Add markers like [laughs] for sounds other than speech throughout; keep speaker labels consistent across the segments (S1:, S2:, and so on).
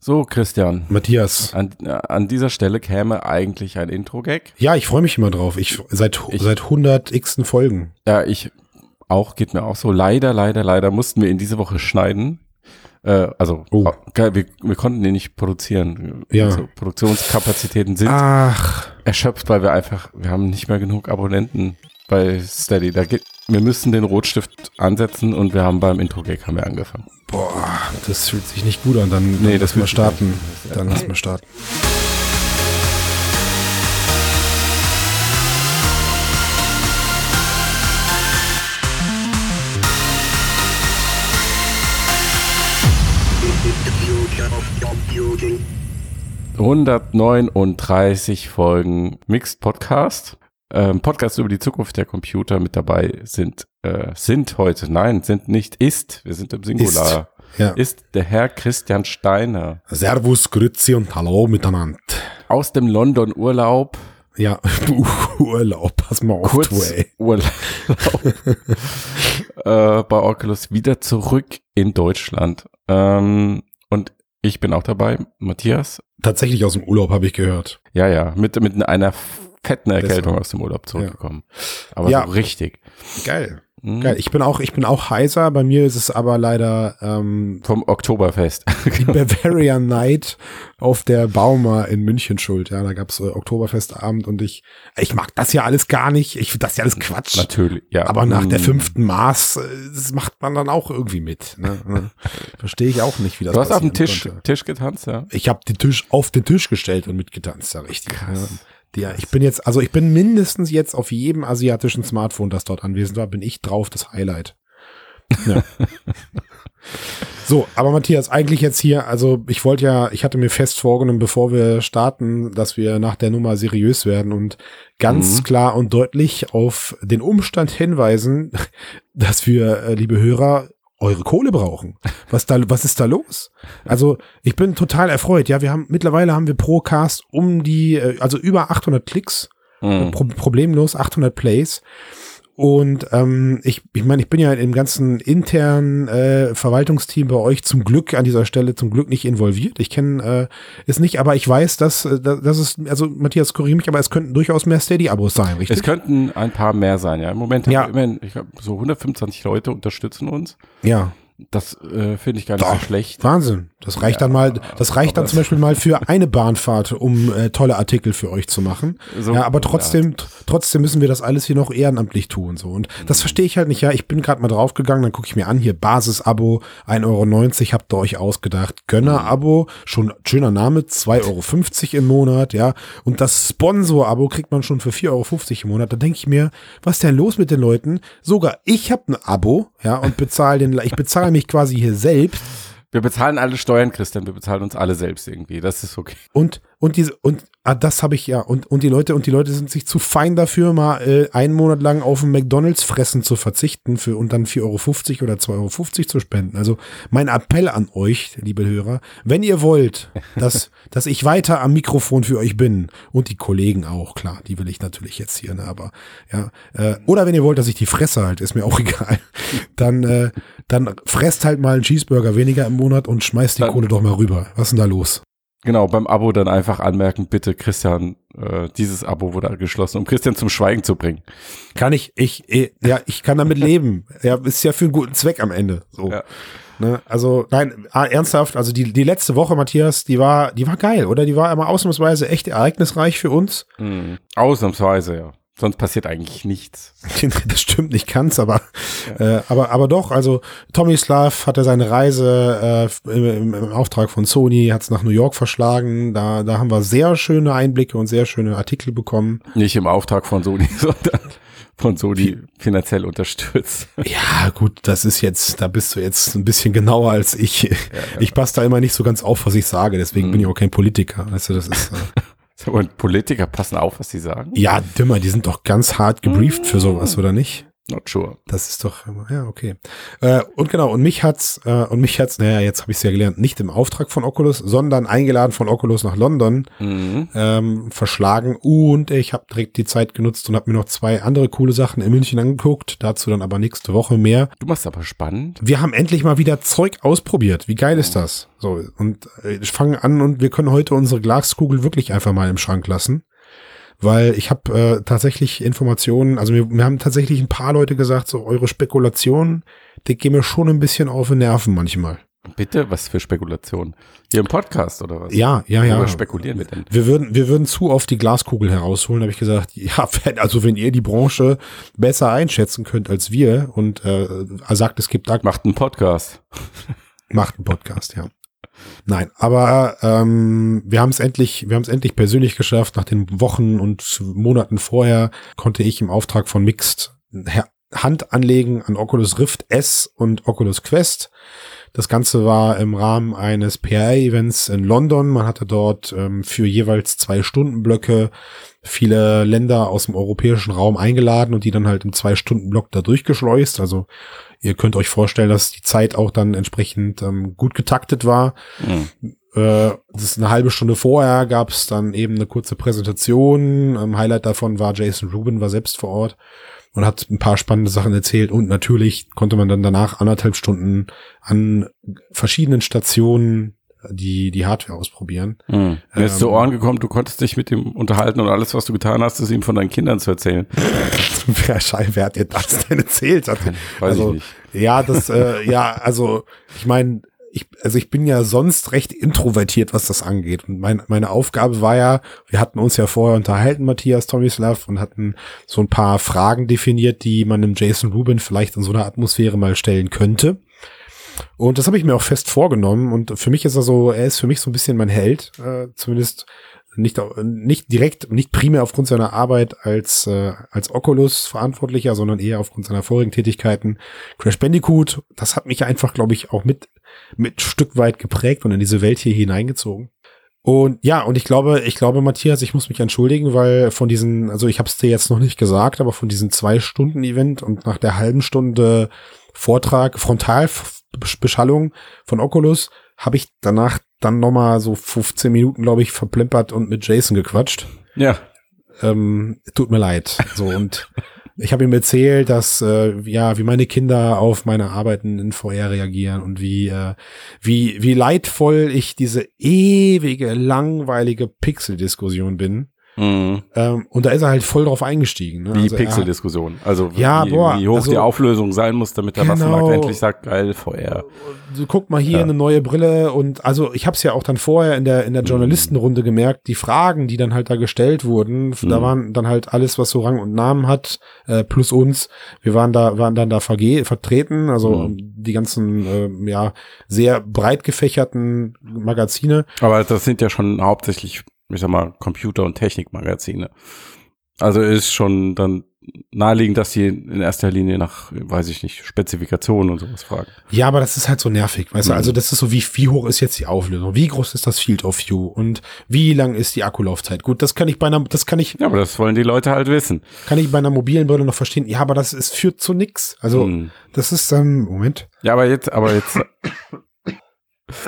S1: So, Christian.
S2: Matthias.
S1: An, an dieser Stelle käme eigentlich ein Intro-Gag.
S2: Ja, ich freue mich immer drauf. Ich seit ich, seit 100 x Folgen.
S1: Ja, ich auch, geht mir auch so. Leider, leider, leider mussten wir in diese Woche schneiden. Äh, also,
S2: oh.
S1: wir, wir konnten den nicht produzieren.
S2: Ja.
S1: Also, Produktionskapazitäten sind
S2: Ach.
S1: erschöpft, weil wir einfach, wir haben nicht mehr genug Abonnenten bei Steady. Da geht, wir müssen den Rotstift ansetzen und wir haben beim Intro-Gag haben wir angefangen.
S2: Boah, das fühlt sich nicht gut an. Dann, dann
S1: nee, das
S2: wir starten. Dann lass mal starten.
S1: Computing. 139 Folgen Mixed Podcast. Ähm, Podcast über die Zukunft der Computer mit dabei sind, äh, sind heute, nein, sind nicht, ist, wir sind im Singular,
S2: ist, ja.
S1: ist der Herr Christian Steiner.
S2: Servus, Grüezi und Hallo miteinander.
S1: Aus dem London Urlaub.
S2: Ja, [laughs] Urlaub, pass mal auf,
S1: Kurz. Urlaub. [laughs] äh, bei Oculus wieder zurück in Deutschland. Ähm, und ich bin auch dabei, Matthias.
S2: Tatsächlich aus dem Urlaub habe ich gehört.
S1: Ja, ja, mit, mit einer fetten Erkältung aus dem Urlaub zurückgekommen. Ja. Aber
S2: ja.
S1: so richtig.
S2: Geil. Mhm. Geil. Ich bin auch, ich bin auch heiser. Bei mir ist es aber leider ähm,
S1: vom Oktoberfest.
S2: die [laughs] Bavarian Night auf der Bauma in München schuld. Ja, da gab's äh, Oktoberfestabend und ich, ich mag das ja alles gar nicht. Ich finde das ja alles Quatsch.
S1: Natürlich, ja.
S2: Aber nach der fünften Maß, das macht man dann auch irgendwie mit. Ne? Verstehe ich auch nicht, wie das
S1: Du hast auf dem Tisch,
S2: konnte.
S1: Tisch getanzt, ja.
S2: Ich habe den Tisch auf den Tisch gestellt und mitgetanzt, ja richtig. Krass. Ja, ich bin jetzt, also ich bin mindestens jetzt auf jedem asiatischen Smartphone, das dort anwesend war, bin ich drauf das Highlight. Ja. [laughs] so, aber Matthias, eigentlich jetzt hier, also ich wollte ja, ich hatte mir fest vorgenommen, bevor wir starten, dass wir nach der Nummer seriös werden und ganz mhm. klar und deutlich auf den Umstand hinweisen, [laughs] dass wir, äh, liebe Hörer, eure Kohle brauchen. Was da, was ist da los? Also ich bin total erfreut. Ja, wir haben mittlerweile haben wir pro Cast um die, also über 800 Klicks, mhm. pro, problemlos 800 Plays. Und ähm, ich, ich meine, ich bin ja im ganzen internen äh, Verwaltungsteam bei euch zum Glück an dieser Stelle zum Glück nicht involviert. Ich kenne äh, es nicht, aber ich weiß, dass, dass, dass es, also Matthias korrigiere mich, aber es könnten durchaus mehr Steady-Abos sein, richtig?
S1: Es könnten ein paar mehr sein, ja. Im Moment
S2: Ja.
S1: haben wir immerhin, ich glaube, so 125 Leute unterstützen uns.
S2: Ja,
S1: Das äh, finde ich gar nicht so
S2: Doch.
S1: schlecht.
S2: Wahnsinn. Das reicht
S1: Ja,
S2: dann mal, das reicht dann zum Beispiel [laughs] mal für eine Bahnfahrt, um äh, tolle Artikel für euch zu machen.
S1: So,
S2: ja, aber trotzdem, tr- trotzdem müssen wir das alles hier noch ehrenamtlich tun. So. Und das verstehe ich halt nicht. Ja, ich bin gerade mal draufgegangen, dann gucke ich mir an, hier Basis-Abo, 1,90 Euro, habt ihr euch ausgedacht. Gönner-Abo, schon schöner Name, 2,50 Euro im Monat, ja. Und das Sponsor-Abo kriegt man schon für 4,50 Euro im Monat. Da denke ich mir, was ist denn los mit den Leuten? Sogar ich habe ein Abo, ja, und bezahle den, ich bezahle mich quasi hier selbst.
S1: Wir bezahlen alle Steuern, Christian. Wir bezahlen uns alle selbst irgendwie. Das ist okay.
S2: Und, und diese, und, ah, das habe ich ja, und, und die Leute, und die Leute sind sich zu fein dafür, mal äh, einen Monat lang auf ein McDonalds-Fressen zu verzichten für und dann 4,50 Euro oder 2,50 Euro zu spenden. Also mein Appell an euch, liebe Hörer, wenn ihr wollt, dass, [laughs] dass ich weiter am Mikrofon für euch bin und die Kollegen auch, klar, die will ich natürlich jetzt hier, ne, aber ja, äh, oder wenn ihr wollt, dass ich die fresse halt, ist mir auch [laughs] egal, dann, äh, dann fresst halt mal einen Cheeseburger weniger im Monat und schmeißt die
S1: Dann-
S2: Kohle doch mal rüber. Was ist denn da los?
S1: Genau, beim Abo dann einfach anmerken, bitte Christian, äh, dieses Abo wurde geschlossen, um Christian zum Schweigen zu bringen.
S2: Kann ich, ich, eh, ja, ich kann damit leben. Ja, ist ja für einen guten Zweck am Ende. So.
S1: Ja.
S2: Ne? Also, nein, ah, ernsthaft, also die, die letzte Woche, Matthias, die war, die war geil, oder? Die war immer ausnahmsweise echt ereignisreich für uns.
S1: Mhm. Ausnahmsweise, ja. Sonst passiert eigentlich nichts. [laughs]
S2: Das stimmt nicht ganz, aber, äh, aber, aber doch, also Tommy Slav hatte seine Reise äh, im, im Auftrag von Sony, hat es nach New York verschlagen. Da, da haben wir sehr schöne Einblicke und sehr schöne Artikel bekommen.
S1: Nicht im Auftrag von Sony, [laughs] sondern von Sony finanziell unterstützt.
S2: Ja, gut, das ist jetzt, da bist du jetzt ein bisschen genauer als ich. Ich passe da immer nicht so ganz auf, was ich sage, deswegen
S1: Mhm.
S2: bin ich auch kein Politiker. Weißt du, das ist. [laughs]
S1: Und Politiker passen auf, was sie sagen.
S2: ja, Dimmer, die sind doch ganz hart gebrieft für sowas, oder nicht?
S1: Not sure.
S2: Das ist doch, ja, okay. Äh, und genau, und mich hat's, äh, und mich hat's, naja, jetzt habe ich es ja gelernt, nicht im Auftrag von Oculus, sondern eingeladen von Oculus nach London
S1: Mhm.
S2: ähm, verschlagen. Und ich habe direkt die Zeit genutzt und habe mir noch zwei andere coole Sachen in München angeguckt. Dazu dann aber nächste Woche mehr.
S1: Du machst aber spannend.
S2: Wir haben endlich mal wieder Zeug ausprobiert. Wie geil ist das? So, und äh, ich fange an und wir können heute unsere Glaskugel wirklich einfach mal im Schrank lassen. Weil ich habe äh, tatsächlich Informationen, also mir, mir haben tatsächlich ein paar Leute gesagt, so eure Spekulationen, die gehen mir schon ein bisschen auf den Nerven manchmal.
S1: Bitte, was für Spekulationen? Hier im Podcast oder was?
S2: Ja, ja, ja.
S1: Worüber spekulieren wir denn?
S2: Wir würden, wir würden zu oft die Glaskugel herausholen, habe ich gesagt, [laughs] ja, wenn, also wenn ihr die Branche besser einschätzen könnt als wir und äh, sagt, es gibt da
S1: Macht einen Podcast.
S2: macht einen Podcast, ja. Nein, aber ähm, wir haben es endlich, wir haben es endlich persönlich geschafft. Nach den Wochen und Monaten vorher konnte ich im Auftrag von Mixed Hand anlegen an Oculus Rift S und Oculus Quest. Das Ganze war im Rahmen eines PR-Events in London. Man hatte dort ähm, für jeweils zwei Stunden Blöcke viele Länder aus dem europäischen Raum eingeladen und die dann halt im zwei Stunden Block da durchgeschleust. Also ihr könnt euch vorstellen, dass die Zeit auch dann entsprechend ähm, gut getaktet war.
S1: Mhm.
S2: Äh, das ist eine halbe Stunde vorher gab es dann eben eine kurze Präsentation. Ähm, Highlight davon war Jason Rubin war selbst vor Ort und hat ein paar spannende Sachen erzählt und natürlich konnte man dann danach anderthalb Stunden an verschiedenen Stationen die die Hardware ausprobieren.
S1: Mhm. Mir ist zu
S2: Ähm,
S1: Ohren gekommen, du konntest dich mit ihm unterhalten und alles, was du getan hast, ist ihm von deinen Kindern zu erzählen. [laughs]
S2: wer, wer hat dir das denn erzählt?
S1: Weiß
S2: also,
S1: ich nicht.
S2: Ja, das, äh, ja, also ich meine, ich, also ich bin ja sonst recht introvertiert, was das angeht. Und mein, meine Aufgabe war ja, wir hatten uns ja vorher unterhalten, Matthias Tomislav, und hatten so ein paar Fragen definiert, die man dem Jason Rubin vielleicht in so einer Atmosphäre mal stellen könnte. Und das habe ich mir auch fest vorgenommen. Und für mich ist er so, er ist für mich so ein bisschen mein Held, äh, zumindest nicht, nicht direkt, nicht primär aufgrund seiner Arbeit als, äh, als Oculus-Verantwortlicher, sondern eher aufgrund seiner vorigen Tätigkeiten. Crash Bandicoot, das hat mich einfach, glaube ich, auch mit, mit Stück weit geprägt und in diese Welt hier hineingezogen. Und ja, und ich glaube, ich glaube, Matthias, ich muss mich entschuldigen, weil von diesen, also ich habe es dir jetzt noch nicht gesagt, aber von diesem zwei Stunden Event und nach der halben Stunde Vortrag, Frontalbeschallung von Oculus, habe ich danach dann noch mal so 15 Minuten, glaube ich, verplempert und mit Jason gequatscht.
S1: Ja,
S2: Ähm, tut mir leid. So und [laughs] ich habe ihm erzählt, dass äh, ja, wie meine Kinder auf meine Arbeiten in VR reagieren und wie äh, wie wie leidvoll ich diese ewige langweilige Pixel-Diskussion bin.
S1: Mhm.
S2: Ähm, und da ist er halt voll drauf eingestiegen. Ne?
S1: wie
S2: Also
S1: Pixel-Diskussion. Also
S2: Ja,
S1: wie,
S2: boah,
S1: wie hoch
S2: also-
S1: die Auflösung sein muss, damit der
S2: Genau.
S1: Waffenmarkt endlich sagt, geil, VR.
S2: du guck mal hier
S1: Ja.
S2: eine neue Brille und also ich habe es ja auch dann vorher in der in der Journalistenrunde gemerkt, die Fragen, die dann halt da gestellt wurden, da
S1: Mhm.
S2: waren dann halt alles, was so Rang und Namen hat, äh, plus uns. Wir waren da waren dann da vertreten, also
S1: Mhm.
S2: die ganzen äh, ja sehr breit gefächerten Magazine.
S1: Aber das sind ja schon hauptsächlich, ich sag mal, Computer- und Technikmagazine. Also ist schon dann naheliegend, dass die in erster Linie nach, weiß ich nicht, Spezifikationen und sowas fragen.
S2: Ja, aber das ist halt so nervig, weißt du?
S1: Mhm.
S2: Also das ist so wie wie hoch ist jetzt die Auflösung? Wie groß ist das Field of View und wie lang ist die Akkulaufzeit? Gut, das kann ich bei einer das kann ich
S1: Ja, aber das wollen die Leute halt wissen.
S2: kann ich bei einer mobilen Brille noch verstehen. Ja, aber das ist führt zu nix. Also
S1: Mhm.
S2: Das ist, ähm, Moment.
S1: Ja, aber jetzt, aber jetzt, [coughs]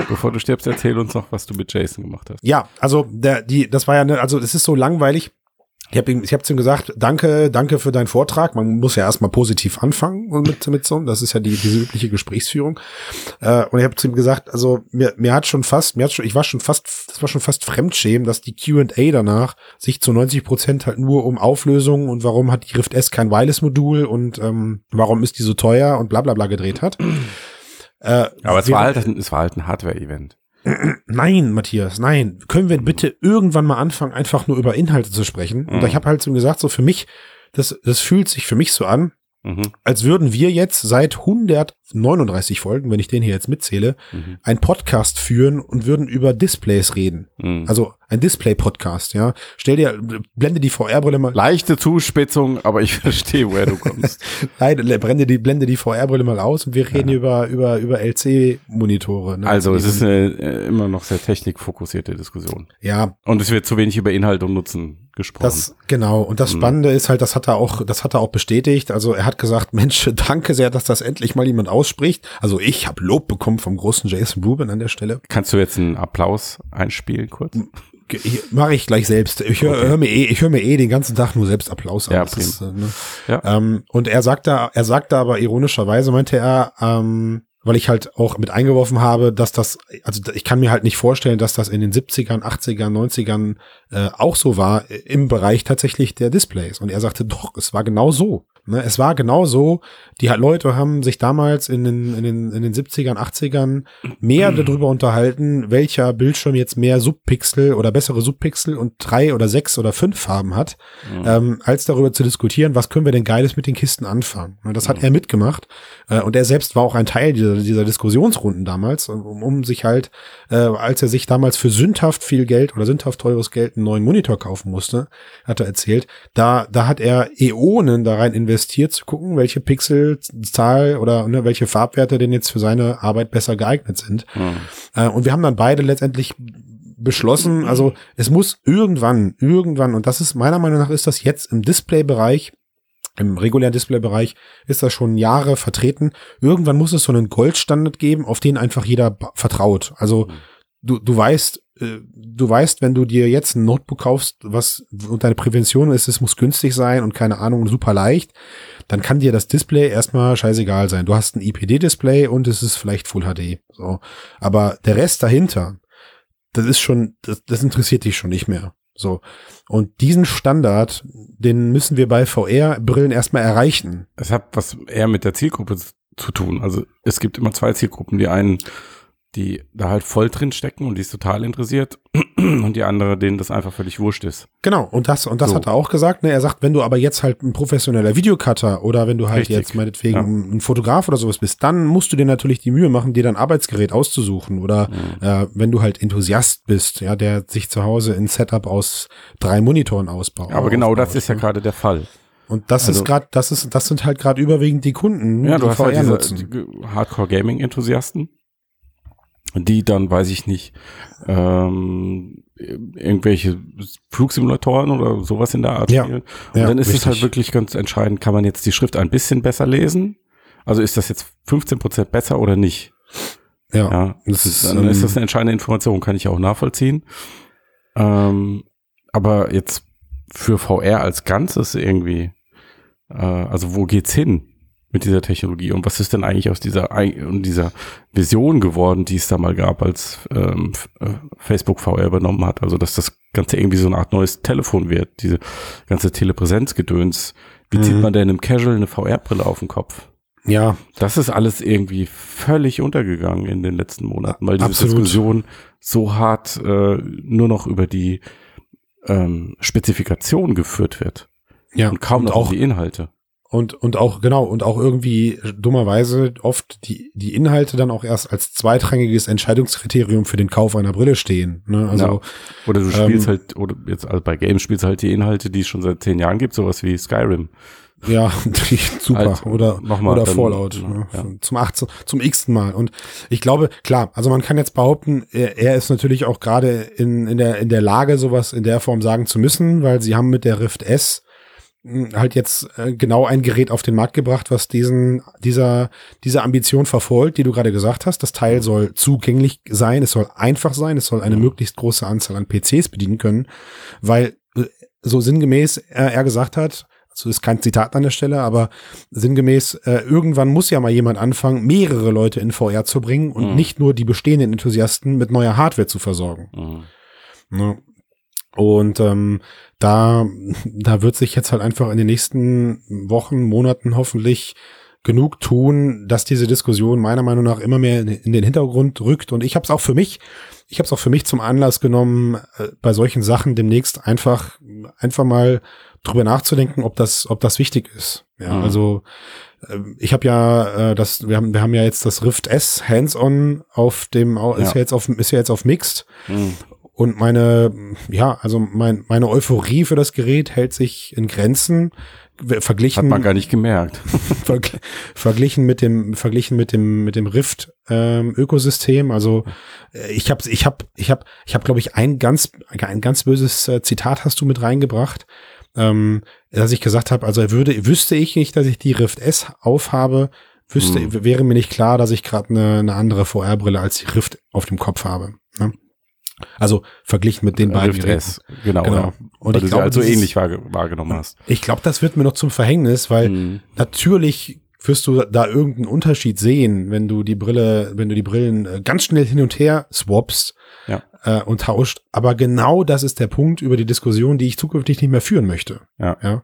S1: bevor du stirbst, erzähl uns noch, was du mit Jason gemacht hast.
S2: Ja, also der, die, das war ja, ne, also es ist so langweilig. Ich habe ihm, ich habe zu ihm gesagt, danke, danke für deinen Vortrag. Man muss ja erstmal positiv anfangen mit mit so. Das ist ja die diese übliche Gesprächsführung. Äh, und ich habe zu ihm gesagt, also mir, mir hat schon fast, mir hat schon, ich war schon fast, das war schon fast Fremdschämen, dass die Q&A danach sich zu 90 Prozent halt nur um Auflösung und warum hat die Rift S kein Wireless-Modul und ähm, warum ist die so teuer und bla bla bla gedreht hat. Äh,
S1: Aber es war halt, ein- es war halt ein Hardware-Event. [clears throat]
S2: Nein, Matthias, nein. Können wir bitte irgendwann mal anfangen, einfach nur über Inhalte zu sprechen? Und
S1: Mhm.
S2: ich habe halt so gesagt, so für mich, das, das fühlt sich für mich so an,
S1: Mhm.
S2: als würden wir jetzt seit 39 Folgen, wenn ich den hier jetzt mitzähle,
S1: Mhm.
S2: einen Podcast führen und würden über Displays reden.
S1: Mhm.
S2: Also ein Display-Podcast, ja. Stell dir, blende die VR-Brille mal,
S1: Leichte Zuspitzung, aber ich [laughs] verstehe, woher du kommst. [laughs]
S2: Nein, blende die, blende die VR-Brille mal aus und wir reden über, über, über LC-Monitore. Ne?
S1: Also, es ist eine äh, immer noch sehr technikfokussierte Diskussion.
S2: ja,
S1: Und es wird zu wenig über Inhalt und Nutzen gesprochen.
S2: Das, genau. Und das Spannende ist halt, das hat er auch, das hat er auch bestätigt. Also er hat gesagt, [laughs] Mensch, danke sehr, dass das endlich mal jemand ausspricht. Also ich habe Lob bekommen vom großen Jason Rubin an der Stelle.
S1: Kannst du jetzt einen Applaus einspielen kurz?
S2: Mache ich gleich selbst. Ich höre
S1: Okay.
S2: hör mir eh, ich höre mir eh den ganzen Tag nur selbst Applaus an.
S1: Ja,
S2: ist, äh, ne?
S1: Ja.
S2: ähm, und er sagte, er sagte aber ironischerweise, meinte er, ähm, weil ich halt auch mit eingeworfen habe, dass das, also ich kann mir halt nicht vorstellen, dass das in den 70ern, 80ern, 90ern äh, auch so war äh, im Bereich tatsächlich der Displays. Und er sagte, doch, es war genau so. Ne? Es war genau so. Die Leute haben sich damals in den, in den, in den 70ern, 80ern mehr darüber unterhalten, welcher Bildschirm jetzt mehr Subpixel oder bessere Subpixel und drei oder sechs oder fünf Farben hat, ähm, als darüber zu diskutieren, was können wir denn Geiles mit den Kisten anfangen. Ne, Das hat er mitgemacht. Äh, und er selbst war auch ein Teil dieser, dieser Diskussionsrunden damals, um, um sich halt, äh, als er sich damals für sündhaft viel Geld oder sündhaft teures Geld einen neuen Monitor kaufen musste, hat er erzählt, da, da hat er Äonen da rein investiert, zu gucken, welche Pixelzahl oder ne, welche Farbwerte denn jetzt für seine Arbeit besser geeignet sind.
S1: Mhm.
S2: Äh, und wir haben dann beide letztendlich beschlossen, also es muss irgendwann, irgendwann, und das ist meiner Meinung nach ist das jetzt im Displaybereich, im regulären Displaybereich ist das schon Jahre vertreten. Irgendwann muss es so einen Goldstandard geben, auf den einfach jeder vertraut. Also du, du weißt, du weißt, wenn du dir jetzt ein Notebook kaufst, was und deine Prävention ist, es muss günstig sein und keine Ahnung, super leicht, dann kann dir das Display erstmal scheißegal sein. Du hast ein IPD-Display und es ist vielleicht Full HD. So. Aber der Rest dahinter, das ist schon, das, das interessiert dich schon nicht mehr. So. Und diesen Standard, den müssen wir bei VR-Brillen erstmal erreichen.
S1: Es hat was eher mit der Zielgruppe zu tun. Also es gibt immer zwei Zielgruppen. Die einen, die da halt voll drin stecken und die ist total interessiert [clears throat] und die andere, denen das einfach völlig wurscht ist.
S2: Genau, und das, und das
S1: So.
S2: hat er auch gesagt. Ne? Er sagt, wenn du aber jetzt halt ein professioneller Videocutter oder wenn du halt
S1: Richtig.
S2: jetzt meinetwegen
S1: Ja.
S2: ein Fotograf oder sowas bist, dann musst du dir natürlich die Mühe machen, dir dein Arbeitsgerät auszusuchen. Oder
S1: Mhm.
S2: äh, wenn du halt Enthusiast bist, ja, der sich zu Hause ein Setup aus drei Monitoren ausbaut.
S1: Aber genau das
S2: aufbaut,
S1: ist ja
S2: ne?
S1: gerade der Fall.
S2: Und das
S1: also-
S2: ist gerade, das ist, das sind halt gerade überwiegend die Kunden,
S1: Ja,
S2: die
S1: du hast halt
S2: VR
S1: diese
S2: nutzen.
S1: die Hardcore-Gaming-Enthusiasten, die dann, weiß ich nicht, ähm, irgendwelche Flugsimulatoren oder sowas in der Art
S2: Ja.
S1: spielen. Und
S2: Ja,
S1: dann ist es
S2: richtig.
S1: halt wirklich ganz entscheidend, kann man jetzt die Schrift ein bisschen besser lesen? Also ist das jetzt 15% besser oder nicht?
S2: Ja,
S1: Ja,
S2: das
S1: ist, dann ist das
S2: ähm,
S1: eine entscheidende Information, kann ich auch nachvollziehen. Ähm, aber jetzt für VR als Ganzes irgendwie, äh, also wo geht's hin mit dieser Technologie und was ist denn eigentlich aus dieser, dieser Vision geworden, die es da mal gab, als ähm, äh, Facebook VR übernommen hat? Also dass das Ganze irgendwie so eine Art neues Telefon wird, diese ganze Telepräsenzgedöns. Wie zieht
S2: Mhm.
S1: man denn im Casual eine VR-Brille auf den Kopf?
S2: ja,
S1: Das ist alles irgendwie völlig untergegangen in den letzten Monaten, weil diese
S2: Absolut.
S1: Diskussion so hart äh, nur noch über die ähm, Spezifikation geführt wird
S2: ja.
S1: und kaum
S2: und
S1: noch
S2: auch
S1: um die Inhalte.
S2: Und, und auch, genau, und auch irgendwie dummerweise oft die, die Inhalte dann auch erst als zweitrangiges Entscheidungskriterium für den Kauf einer Brille stehen. Ne? Also,
S1: Ja. Oder du spielst
S2: ähm,
S1: halt, oder jetzt also bei Games spielst halt die Inhalte, die es schon seit zehn Jahren gibt, sowas wie Skyrim.
S2: ja, [laughs] super.
S1: Halt,
S2: oder
S1: nochmal
S2: oder
S1: dann,
S2: Fallout.
S1: ja,
S2: ne?
S1: ja.
S2: Zum 18, zum x-ten Mal. Und ich glaube, klar, also man kann jetzt behaupten, er, er ist natürlich auch gerade in, in, der, in der Lage, sowas in der Form sagen zu müssen, weil sie haben mit der Rift S halt jetzt äh, genau ein Gerät auf den Markt gebracht, was diesen, dieser, diese Ambition verfolgt, die du gerade gesagt hast. Das Teil soll zugänglich sein, es soll einfach sein, es soll eine möglichst große Anzahl an PCs bedienen können, weil äh, so sinngemäß er, er gesagt hat, also ist kein Zitat an der Stelle, aber sinngemäß, äh, irgendwann muss ja mal jemand anfangen, mehrere Leute in VR zu bringen und
S1: Mhm.
S2: nicht nur die bestehenden Enthusiasten mit neuer Hardware zu versorgen.
S1: Mhm.
S2: Ne? Und ähm, da, da wird sich jetzt halt einfach in den nächsten Wochen, Monaten hoffentlich genug tun, dass diese Diskussion meiner Meinung nach immer mehr in, den Hintergrund rückt. Und ich habe es auch für mich, ich habe es auch für mich zum Anlass genommen, äh, bei solchen Sachen demnächst einfach, einfach mal drüber nachzudenken, ob das, ob das wichtig ist. Ja,
S1: Mhm.
S2: also äh, ich habe ja äh, das, wir haben, wir haben ja jetzt das Rift S Hands-on auf dem, au- ist
S1: Ja.
S2: ja jetzt auf, ist ja jetzt auf Mixed
S1: Mhm.
S2: Und meine, ja, also mein, meine Euphorie für das Gerät hält sich in Grenzen
S1: Hat
S2: verglichen
S1: man gar nicht gemerkt. [laughs]
S2: verg verglichen mit dem verglichen mit dem mit dem Rift ähm, Ökosystem also äh, ich habe ich habe ich habe ich habe glaube ich ein ganz ein ganz böses äh, Zitat hast du mit reingebracht ähm, dass ich gesagt habe also würde wüsste ich nicht dass ich die Rift S aufhabe wüsste
S1: Hm.
S2: wäre mir nicht klar dass ich gerade eine, eine andere VR Brille als die Rift auf dem Kopf habe? Also verglichen mit den beiden
S1: Rift. S, genau.
S2: Genau.
S1: Ja.
S2: Und
S1: Und
S2: ich
S1: du
S2: glaube,
S1: also
S2: dieses-
S1: ähnlich wahrge wahrgenommen hast.
S2: ich glaube das wird mir noch zum Verhängnis weil
S1: Mhm.
S2: Natürlich wirst du da irgendeinen Unterschied sehen, wenn du die Brille, wenn du die Brillen äh, ganz schnell hin und her swappst
S1: Ja.
S2: äh, und tauscht. Aber genau das ist der Punkt über die Diskussion, die ich zukünftig nicht mehr führen möchte.
S1: Ja.
S2: ja.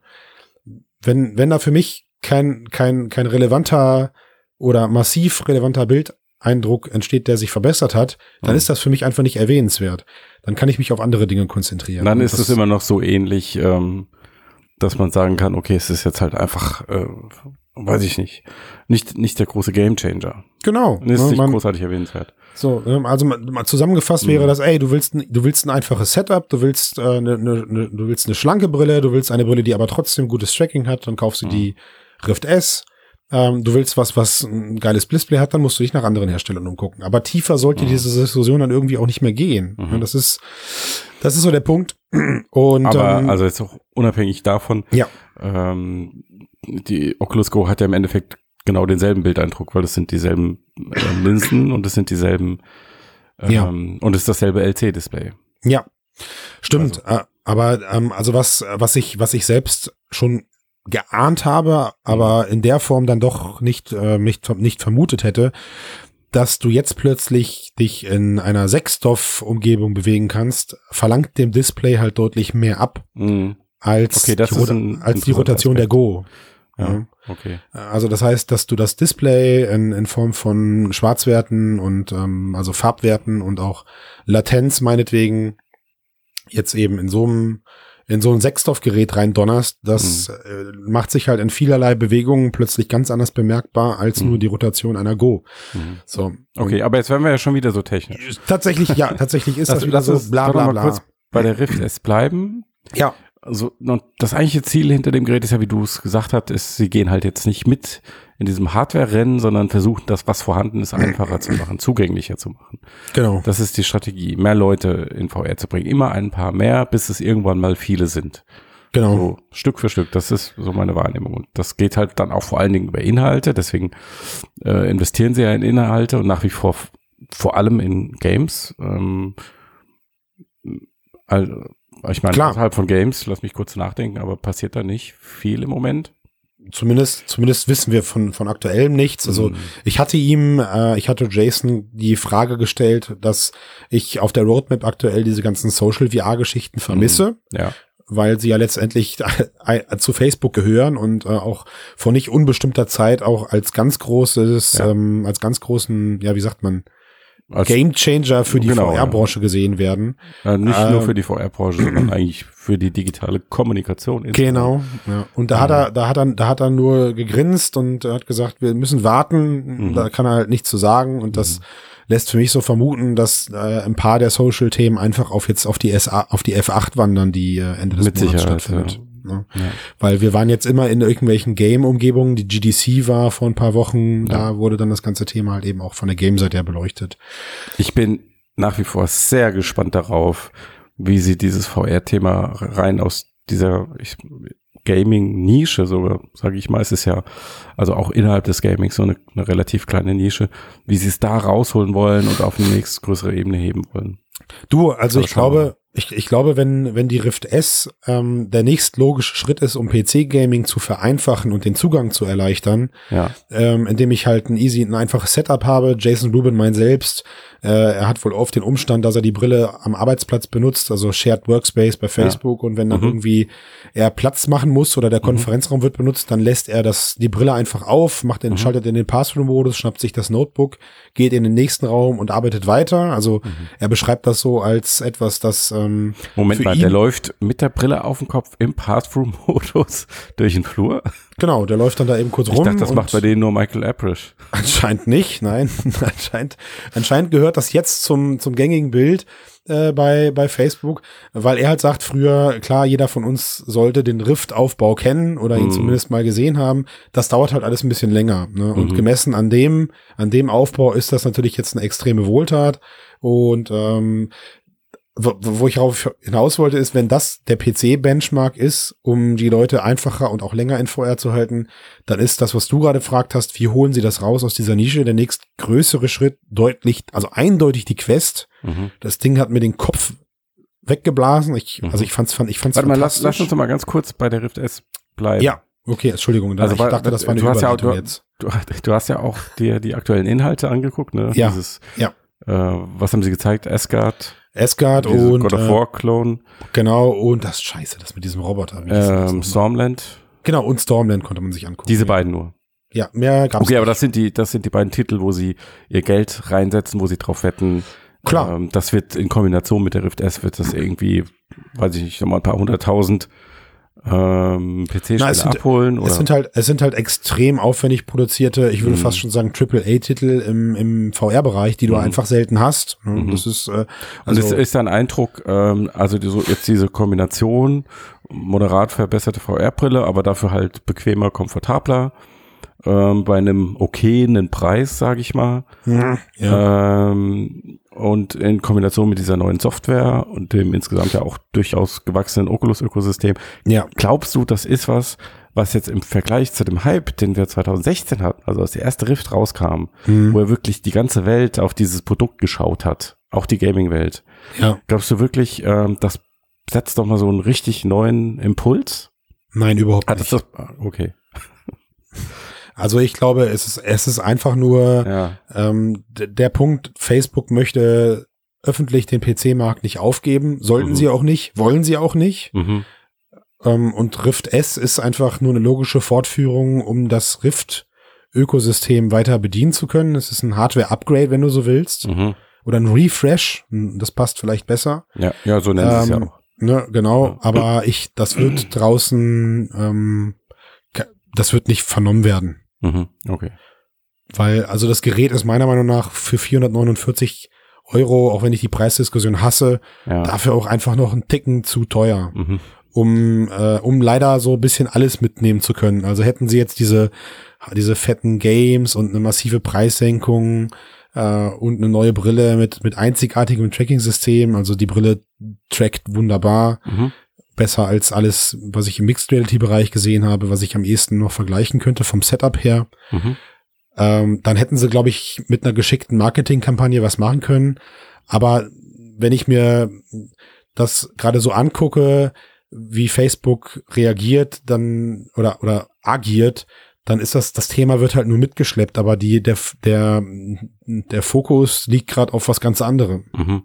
S2: Wenn, wenn da für mich kein, kein, kein relevanter oder massiv relevanter Bildeindruck entsteht, der sich verbessert hat, dann
S1: Mhm.
S2: ist das für mich einfach nicht erwähnenswert. Dann kann ich mich auf andere Dinge konzentrieren.
S1: Dann ist es immer noch so ähnlich, ähm, dass man sagen kann, okay, es ist jetzt halt einfach, äh, weiß ich nicht, nicht, nicht der große Gamechanger.
S2: Genau.
S1: Ist
S2: ne,
S1: nicht
S2: man-
S1: großartig erwähnenswert.
S2: So, ähm, also mal, zusammengefasst
S1: Mhm.
S2: wäre das, ey, du willst, ein- du willst ein einfaches Setup, du willst, äh, ne, ne, ne, du willst eine schlanke Brille, du willst eine Brille, die aber trotzdem gutes Tracking hat, dann kaufst du
S1: Mhm.
S2: die Rift S. Ähm, du willst was, was ein geiles Display hat, dann musst du dich nach anderen Herstellern umgucken. Aber tiefer sollte
S1: Mhm.
S2: diese Diskussion dann irgendwie auch nicht mehr gehen.
S1: Mhm.
S2: Das ist, das ist so der Punkt. [clears throat] Und
S1: Aber
S2: ähm,
S1: also jetzt auch unabhängig davon,
S2: Ja.
S1: ähm, die Oculus Go hat ja im Endeffekt genau denselben Bildeindruck, weil es sind dieselben äh, Linsen und es sind dieselben ähm,
S2: Ja.
S1: und es ist dasselbe LC-Display.
S2: Ja, stimmt. Äh, aber ähm, also was, was ich, was ich selbst schon geahnt habe, aber in der Form dann doch nicht, äh, nicht, nicht vermutet hätte, dass du jetzt plötzlich dich in einer Sechsstoff-Umgebung bewegen kannst, verlangt dem Display halt deutlich mehr ab
S1: Mhm.
S2: als,
S1: Okay,
S2: die,
S1: ein
S2: als die Rotation der
S1: Aspekt.
S2: Go.
S1: Ja,
S2: Ja.
S1: okay.
S2: Also das heißt, dass du das Display in, in Form von Schwarzwerten und ähm, also Farbwerten und auch Latenz meinetwegen jetzt eben in so einem in so ein Sechsstoffgerät rein donnerst, das äh, macht sich halt in vielerlei Bewegungen plötzlich ganz anders bemerkbar als
S1: Mhm.
S2: nur die Rotation einer Go.
S1: Mhm.
S2: So.
S1: Okay, aber jetzt werden wir ja schon wieder so technisch.
S2: Tatsächlich, ja, tatsächlich ist
S1: Lass-
S2: das wieder so bla bla bla.
S1: kurz bei der Rift [clears throat] S bleiben.
S2: Ja,
S1: Also das eigentliche Ziel hinter dem Gerät ist ja, wie du es gesagt hast, ist, sie gehen halt jetzt nicht mit in diesem Hardware-Rennen, sondern versuchen das, was vorhanden ist, einfacher zu machen, zugänglicher zu machen.
S2: genau.
S1: Das ist die Strategie, mehr Leute in VR zu bringen. Immer ein paar mehr, bis es irgendwann mal viele sind.
S2: Genau.
S1: So Stück für Stück. Das ist so meine Wahrnehmung. Und das geht halt dann auch vor allen Dingen über Inhalte. Deswegen äh, investieren sie ja in Inhalte und nach wie vor vor allem in Games. Ähm, also, ich meine,
S2: Klar.
S1: außerhalb von Games, lass mich kurz nachdenken, aber passiert da nicht viel im Moment?
S2: Zumindest, zumindest wissen wir von, von aktuellem nichts. Also
S1: Mhm.
S2: ich hatte ihm, äh, ich hatte Jason die Frage gestellt, dass ich auf der Roadmap aktuell diese ganzen Social VR-Geschichten vermisse,
S1: ja.
S2: weil sie ja letztendlich [laughs] zu Facebook gehören und äh, auch vor nicht unbestimmter Zeit auch als ganz großes,
S1: Ja.
S2: ähm, als ganz großen, ja, wie sagt man,
S1: Als,
S2: Game Changer für die
S1: Genau, ja.
S2: VR-Branche gesehen werden.
S1: äh, nicht
S2: äh,
S1: nur für die VR-Branche, sondern eigentlich für die digitale Kommunikation. insgesamt.
S2: Genau. Ja. Und da hat er, da hat er, da hat er nur gegrinst und hat gesagt, wir müssen warten.
S1: Mhm.
S2: Da kann er halt nichts zu sagen und das lässt für mich so vermuten, dass äh, ein paar der Social-Themen einfach auf jetzt auf die SA, auf die F8 wandern, die äh, Ende des
S1: Mit
S2: Monats
S1: Sicherheit,
S2: stattfindet. Ne?
S1: Ja.
S2: Weil wir waren jetzt immer in irgendwelchen Game-Umgebungen. Die GDC war vor ein paar Wochen, da wurde dann das ganze Thema halt eben auch von der Game-Seite her beleuchtet.
S1: Ich bin nach wie vor sehr gespannt darauf, wie sie dieses VR-Thema rein aus dieser Gaming-Nische, so sage ich mal, es ist ja also auch innerhalb des Gamings so eine, eine relativ kleine Nische, wie sie es da rausholen wollen und auf eine nächstgrößere Ebene heben wollen.
S2: Du, also ich glaube, ich, ich glaube, wenn, wenn die Rift S ähm, der nächstlogische Schritt ist, um PC-Gaming zu vereinfachen und den Zugang zu erleichtern,
S1: Ja,
S2: ähm, indem ich halt ein easy, ein einfaches Setup habe. Jason Rubin meint selbst, äh, er hat wohl oft den Umstand, dass er die Brille am Arbeitsplatz benutzt, also Shared Workspace bei Facebook und wenn dann
S1: Mhm.
S2: irgendwie er Platz machen muss oder der Konferenzraum wird benutzt, dann lässt er das, die Brille einfach auf, macht den,
S1: Mhm.
S2: schaltet in den Pass-Through-Modus, schnappt sich das Notebook, geht in den nächsten Raum und arbeitet weiter. Also
S1: Mhm.
S2: er beschreibt das so als etwas, das ähm,
S1: Moment mal, der läuft mit der Brille auf dem Kopf im Pass-Through-Modus [laughs] durch den Flur.
S2: genau, der läuft dann da eben kurz
S1: Ich
S2: rum.
S1: dachte, das macht bei denen nur Michael Aprish.
S2: Anscheinend nicht, nein. [laughs] anscheinend, anscheinend gehört das jetzt zum, zum gängigen Bild äh, bei, bei Facebook, weil er halt sagt, früher, klar, jeder von uns sollte den Rift-Aufbau kennen oder ihn
S1: Mhm.
S2: zumindest mal gesehen haben. Das dauert halt alles ein bisschen länger. Ne? Und
S1: Mhm.
S2: gemessen an dem, an dem Aufbau ist das natürlich jetzt eine extreme Wohltat. Und ähm, wo, wo ich darauf hinaus wollte, ist, wenn das der PC-Benchmark ist, um die Leute einfacher und auch länger in VR zu halten, dann ist das, was du gerade gefragt hast, wie holen sie das raus aus dieser Nische? Der nächst größere Schritt deutlich, also eindeutig die Quest.
S1: Mhm.
S2: Das Ding hat mir den Kopf weggeblasen. Ich,
S1: Mhm.
S2: also ich fand's, fand, ich fand's
S1: Warte mal, lass,
S2: fantastisch.
S1: lass uns doch mal ganz kurz bei der Rift S bleiben.
S2: ja, okay, Entschuldigung.
S1: Also,
S2: ich
S1: weil-
S2: dachte, das war eine
S1: du hast ja auch- du-
S2: jetzt.
S1: Du, du hast ja auch dir die aktuellen Inhalte angeguckt, ne?
S2: Ja,
S1: Dieses,
S2: ja.
S1: Äh, was haben sie gezeigt? Asgard,
S2: Asgard und
S1: God of
S2: äh,
S1: War Clone,
S2: genau und das Scheiße, das mit diesem Roboter. wie hieß das
S1: ähm? Stormland.
S2: Genau und Stormland konnte man sich angucken.
S1: Diese
S2: ja.
S1: beiden nur.
S2: Ja, mehr gab's
S1: Okay, aber
S2: nicht.
S1: das sind die, das sind die beiden Titel, wo sie ihr Geld reinsetzen, wo sie drauf wetten.
S2: Klar.
S1: Ähm, das wird in Kombination mit der Rift S wird das irgendwie, weiß ich nicht, nochmal ein paar hunderttausend ähm, PC-Spiele
S2: es sind-
S1: abholen. Oder?
S2: Es sind halt, es sind halt extrem aufwendig produzierte, ich würde
S1: Mhm.
S2: fast schon sagen AAA-Titel im, im VR-Bereich, die du
S1: Mhm.
S2: einfach selten hast. Ne?
S1: Mhm.
S2: Das ist, äh,
S1: Und
S2: also,
S1: es ist ein Eindruck, ähm, also die, so jetzt diese Kombination, moderat verbesserte VR-Brille, aber dafür halt bequemer, komfortabler, ähm, bei einem okayen Preis, sage ich mal.
S2: mh, ja.
S1: Ähm, und in Kombination mit dieser neuen Software und dem insgesamt ja auch durchaus gewachsenen Oculus-Ökosystem.
S2: ja,
S1: Glaubst du, das ist was, was jetzt im Vergleich zu dem Hype, den wir 2016 hatten, also als der erste Rift rauskam,
S2: Mhm.
S1: wo er wirklich die ganze Welt auf dieses Produkt geschaut hat, auch die Gaming-Welt.
S2: ja.
S1: Glaubst du wirklich, ähm, das setzt doch mal so einen richtig neuen Impuls?
S2: Nein, überhaupt nicht.
S1: das das? ah, Okay.
S2: Also ich glaube, es ist, es ist einfach nur
S1: Ja.
S2: ähm, der Punkt, Facebook möchte öffentlich den PC-Markt nicht aufgeben, sollten
S1: Mhm.
S2: sie auch nicht, wollen sie auch nicht.
S1: Mhm.
S2: Ähm, und Rift S ist einfach nur eine logische Fortführung, um das Rift-Ökosystem weiter bedienen zu können. Es ist ein Hardware-Upgrade, wenn du so willst.
S1: Mhm.
S2: Oder ein Refresh. Hm, Das passt vielleicht besser.
S1: Ja, ja, so nennen sie es ja
S2: Ähm,
S1: auch.
S2: Ne, genau.
S1: Ja.
S2: Aber ich, das wird draußen, ähm, das wird nicht vernommen werden.
S1: Mhm. Okay.
S2: Weil, also das Gerät ist meiner Meinung nach für 449 Euro, auch wenn ich die Preisdiskussion hasse,
S1: Ja.
S2: dafür auch einfach noch einen Ticken zu teuer.
S1: Mhm.
S2: um, äh, um leider so ein bisschen alles mitnehmen zu können. Also hätten sie jetzt diese, diese fetten Games und eine massive Preissenkung äh, und eine neue Brille mit, mit einzigartigem Tracking-System. Also die Brille trackt wunderbar.
S1: Mhm.
S2: Besser als alles, was ich im Mixed Reality-Bereich gesehen habe, was ich am ehesten noch vergleichen könnte vom Setup her.
S1: Mhm.
S2: Ähm, dann hätten sie, glaube ich, mit einer geschickten Marketingkampagne was machen können. Aber wenn ich mir das gerade so angucke, wie Facebook reagiert, dann oder oder agiert, dann ist das das Thema wird halt nur mitgeschleppt, aber die der der der Fokus liegt gerade auf was ganz anderem.
S1: Mhm.